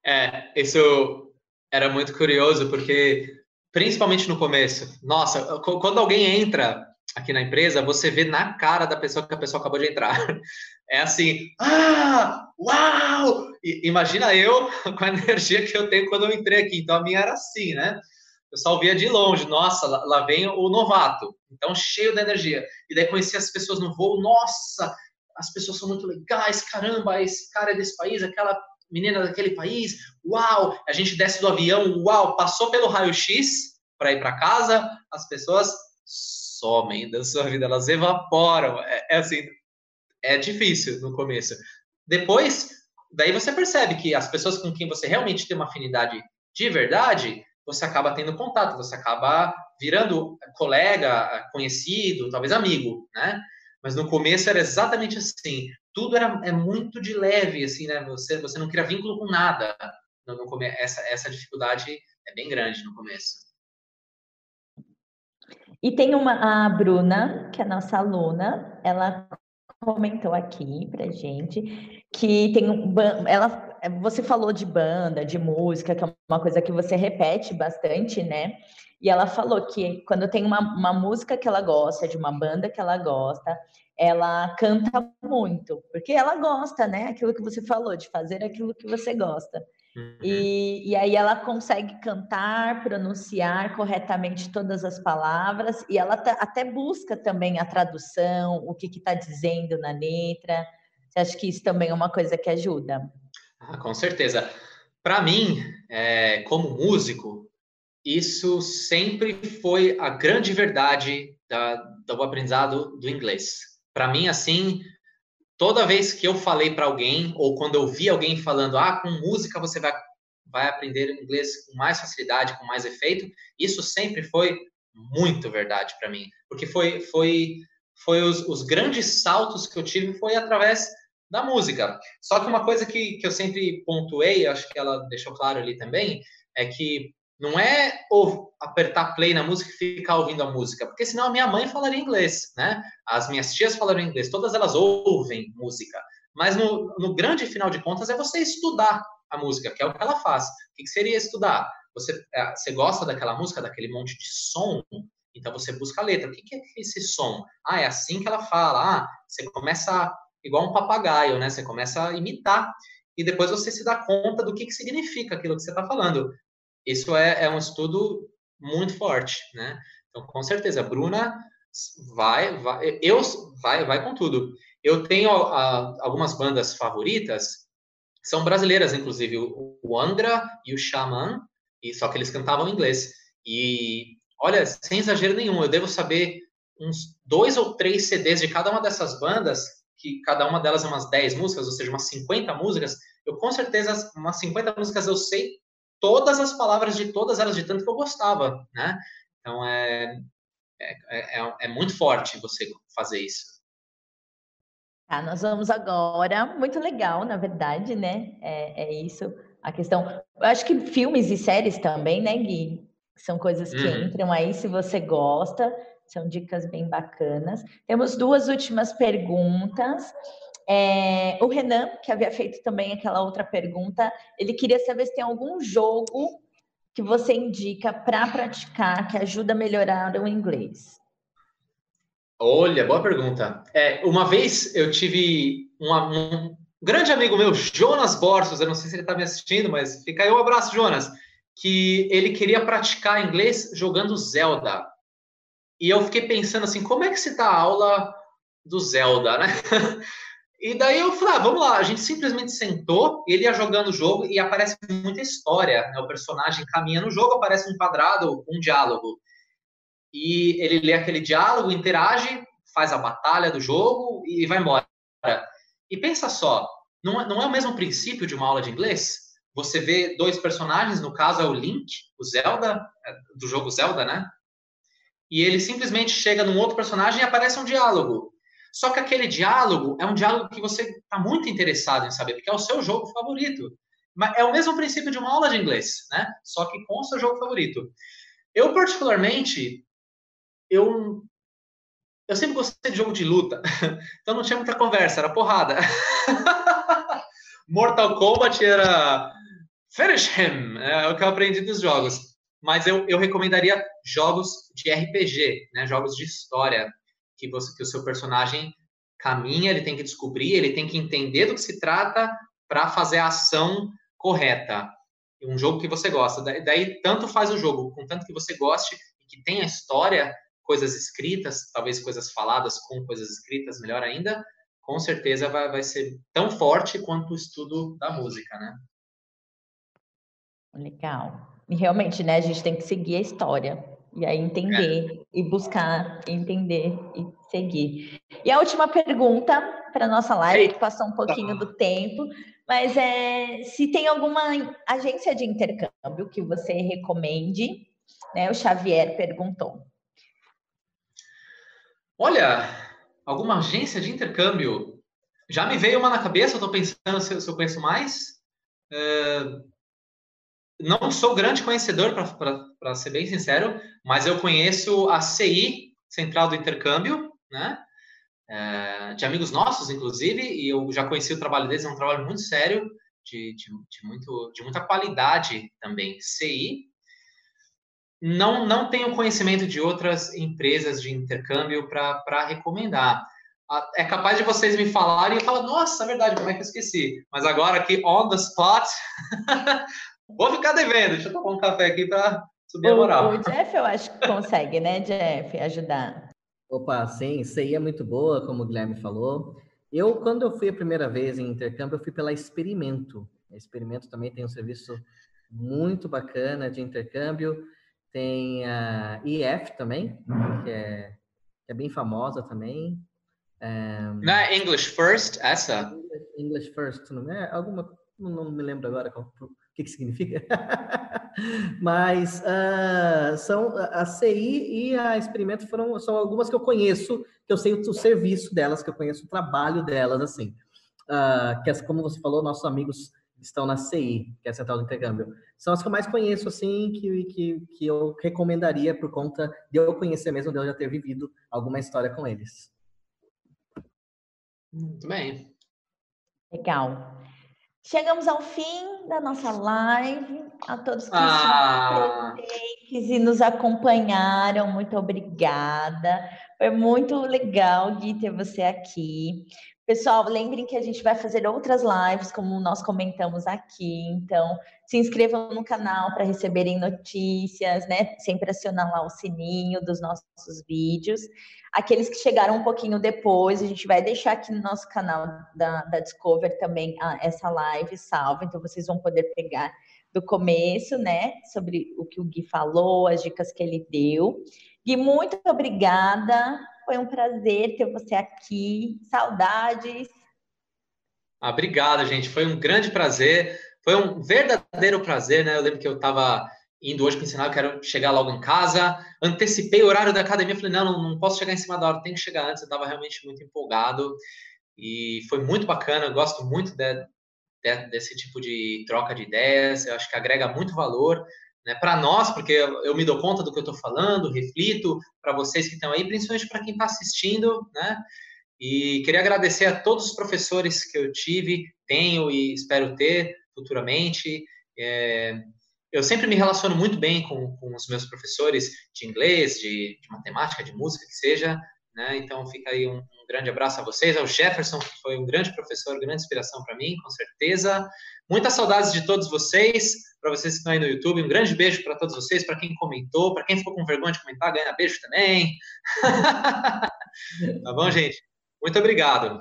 É, isso era muito curioso porque principalmente no começo, nossa, quando alguém entra aqui na empresa, você vê na cara da pessoa que a pessoa acabou de entrar. É assim, ah, uau! E, imagina eu com a energia que eu tenho quando eu entrei aqui. Então a minha era assim, né? Eu só via de longe, nossa, lá, vem o novato. Então cheio de energia. E daí conheci as pessoas no voo, nossa, as pessoas são muito legais, caramba, esse cara é desse país, aquela menina daquele país, uau! A gente desce do avião, uau, passou pelo raio-x para ir para casa, as pessoas somem da sua vida, elas evaporam. É, é, assim, é difícil no começo. Depois, daí você percebe que as pessoas com quem você realmente tem uma afinidade de verdade, você acaba tendo contato, você acaba virando colega, conhecido, talvez amigo, né? Mas no começo era exatamente assim. Tudo era é muito de leve, assim, né? Você, você não cria vínculo com nada. No, no, essa, essa dificuldade é bem grande no começo. E tem uma a Bruna, que é nossa aluna, ela comentou aqui pra gente que tem um ela você falou de banda, de música, que é uma coisa que você repete bastante, né? E ela falou que quando tem uma, uma música que ela gosta, de uma banda que ela gosta, ela canta muito, porque ela gosta, né? Aquilo que você falou, de fazer aquilo que você gosta. Uhum. E, e aí ela consegue cantar, pronunciar corretamente todas as palavras, e ela tá, até busca também a tradução, o que está dizendo na letra. Você acha que isso também é uma coisa que ajuda? Ah, com certeza. Para mim, é, como músico, isso sempre foi a grande verdade da, do aprendizado do inglês. Para mim, assim, toda vez que eu falei para alguém, ou quando eu vi alguém falando, ah, com música você vai, vai aprender inglês com mais facilidade, com mais efeito, isso sempre foi muito verdade para mim. Porque foi, foi, foi os, os, grandes saltos que eu tive foi através da música. Só que uma coisa que, que eu sempre pontuei, acho que ela deixou claro ali também, é que não é apertar play na música e ficar ouvindo a música, porque senão a minha mãe falaria inglês, né? As minhas tias falariam inglês, todas elas ouvem música. Mas no, no grande final de contas é você estudar a música, que é o que ela faz. O que seria estudar? Você, é, você gosta daquela música, daquele monte de som, então você busca a letra. O que é esse som? Ah, é assim que ela fala. Ah, você começa igual um papagaio, né? Você começa a imitar e depois você se dá conta do que, que significa aquilo que você está falando. Isso é, é um estudo muito forte, né? Então, com certeza, a Bruna vai, vai, eu vai, vai com tudo. Eu tenho a, algumas bandas favoritas, são brasileiras, inclusive o Angra e o Xamã, e só que eles cantavam em inglês. E olha, sem exagero nenhum, eu devo saber uns dois ou três CDs de cada uma dessas bandas que cada uma delas é umas 10 músicas, ou seja, umas 50 músicas, eu com certeza, umas 50 músicas eu sei todas as palavras de todas elas, de tanto que eu gostava, né? Então é, é, é, é muito forte você fazer isso. Ah, nós vamos agora, muito legal, na verdade, né? É, é isso, a questão. Eu acho que filmes e séries também, né, Gui? São coisas que uhum. entram aí, se você gosta, são dicas bem bacanas. Temos duas últimas perguntas. É, o Renan, que havia feito também aquela outra pergunta, ele queria saber se tem algum jogo que você indica para praticar que ajuda a melhorar o inglês. Olha, boa pergunta. É, uma vez eu tive uma, um grande amigo meu, Jonas Borsos, eu não sei se ele está me assistindo, mas fica aí um abraço, Jonas, que ele queria praticar inglês jogando Zelda. E eu fiquei pensando assim, como é que se dá aula do Zelda, né? E daí eu falei, ah, vamos lá, a gente simplesmente sentou, ele ia jogando o jogo e aparece muita história, né? O personagem caminha no jogo, aparece um quadrado, um diálogo. E ele lê aquele diálogo, interage, faz a batalha do jogo e vai embora. E pensa só, não é, não é o mesmo princípio de uma aula de inglês? Você vê dois personagens, no caso é o Link, o Zelda, é, do jogo Zelda, né? E ele simplesmente chega num outro personagem e aparece um diálogo. Só que aquele diálogo é um diálogo que você está muito interessado em saber, porque é o seu jogo favorito. Mas é o mesmo princípio de uma aula de inglês, né? Só que com o seu jogo favorito. Eu, particularmente, eu, eu sempre gostei de jogo de luta. Então não tinha muita conversa, era porrada. Mortal Kombat era finish him, é o que eu aprendi dos jogos. Mas eu, eu recomendaria jogos de RPG, né? jogos de história que, você, que o seu personagem caminha, ele tem que descobrir, ele tem que entender do que se trata para fazer a ação correta. Um jogo que você gosta. Daí, tanto faz o jogo, contanto que você goste e que tenha história, coisas escritas, talvez coisas faladas com coisas escritas, melhor ainda, com certeza vai, vai ser tão forte quanto o estudo da música, né? Legal. E realmente, né, a gente tem que seguir a história. E aí entender é. e buscar, entender e seguir. E a última pergunta para nossa live, que passou um pouquinho do tempo, mas é se tem alguma agência de intercâmbio que você recomende, né? O Xavier perguntou. Olha, alguma agência de intercâmbio? Já me veio uma na cabeça, eu estou pensando se, se, eu conheço mais. Uh, não sou grande conhecedor, para ser bem sincero, mas eu conheço a CI, Central do Intercâmbio, né? É, de amigos nossos, inclusive, e eu já conheci o trabalho deles, é um trabalho muito sério, de, de, de, muito, de muita qualidade também. CI. Não, não tenho conhecimento de outras empresas de intercâmbio para recomendar. É capaz de vocês me falarem e eu falo, nossa, é verdade, como é que eu esqueci? Mas agora aqui, on the spot, Vou ficar devendo, deixa eu tomar um café aqui para subir a moral. O Jeff, eu acho que consegue, né, Jeff, ajudar. Opa, sim, isso aí é muito boa, como o Guilherme falou. Eu, quando eu fui a primeira vez em intercâmbio, eu fui pela Experimento. A Experimento também tem um serviço muito bacana de intercâmbio. Tem a IF também, que é, que é bem famosa também. Um... Não é English First, essa? English First, não é? Alguma, não, não me lembro agora qual, que, que significa? Mas uh, são a CI e a Experimento foram são algumas que eu conheço, que eu sei o, o serviço delas, que eu conheço o trabalho delas, assim. Uh, que como você falou, nossos amigos estão na CI, que é a Central do Intercâmbio. São as que eu mais conheço, assim, que, que, que eu recomendaria por conta de eu conhecer mesmo, de eu já ter vivido alguma história com eles. Muito bem. Legal. Chegamos ao fim da nossa live. A todos que ah. presentes e nos acompanharam, muito obrigada. Foi muito legal, Gui, ter você aqui. Pessoal, lembrem que a gente vai fazer outras lives, como nós comentamos aqui. Então, se inscrevam no canal para receberem notícias, né? Sempre acionar lá o sininho dos nossos vídeos. Aqueles que chegaram um pouquinho depois, a gente vai deixar aqui no nosso canal da, da Discover também a, essa live salva. Então, vocês vão poder pegar do começo, né? Sobre o que o Gui falou, as dicas que ele deu. Gui, muito obrigada Foi um prazer ter você aqui. Saudades. Ah, obrigado, gente. Foi um grande prazer. Foi um verdadeiro prazer, né? Eu lembro que eu estava indo hoje para ensinar, eu quero chegar logo em casa. Antecipei o horário da academia, falei, não, não, não posso chegar em cima da hora, tem que chegar antes. Eu estava realmente muito empolgado e foi muito bacana. Eu gosto muito de, de, desse tipo de troca de ideias. Eu acho que agrega muito valor né, para nós, porque eu, me dou conta do que eu estou falando, reflito para vocês que estão aí, principalmente para quem está assistindo, né? E queria agradecer a todos os professores que eu tive, tenho e espero ter futuramente. É, eu sempre me relaciono muito bem com, com os meus professores de inglês, de, de, matemática, de música, que seja. Né? Então, fica aí um, um, grande abraço a vocês, ao Jefferson, que foi um grande professor, grande inspiração para mim, com certeza. Muitas saudades de todos vocês, para vocês que estão aí no YouTube. Um grande beijo para todos vocês, para quem comentou, para quem ficou com vergonha de comentar, ganha beijo também. tá bom, gente? Muito obrigado.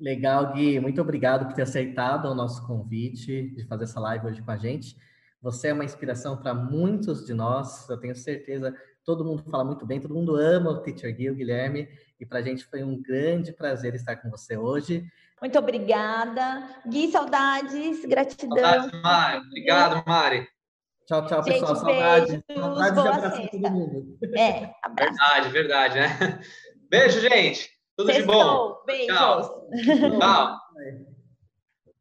Legal, Gui. Muito obrigado por ter aceitado o nosso convite de fazer essa live hoje com a gente. Você é uma inspiração para muitos de nós, eu tenho certeza. Todo mundo fala muito bem, todo mundo ama o Teacher Gui, o Guilherme, e para a gente foi um grande prazer estar com você hoje. Muito obrigada. Gui, saudades, gratidão. Saudades, Mari. Obrigado, Mari. Tchau, tchau, gente, pessoal. Saudades. Saudades de abraçar todo mundo. É, abraço. Verdade, verdade, né? Beijo, gente. Tudo Sextou. de bom. Beijos. Tchau. Tchau.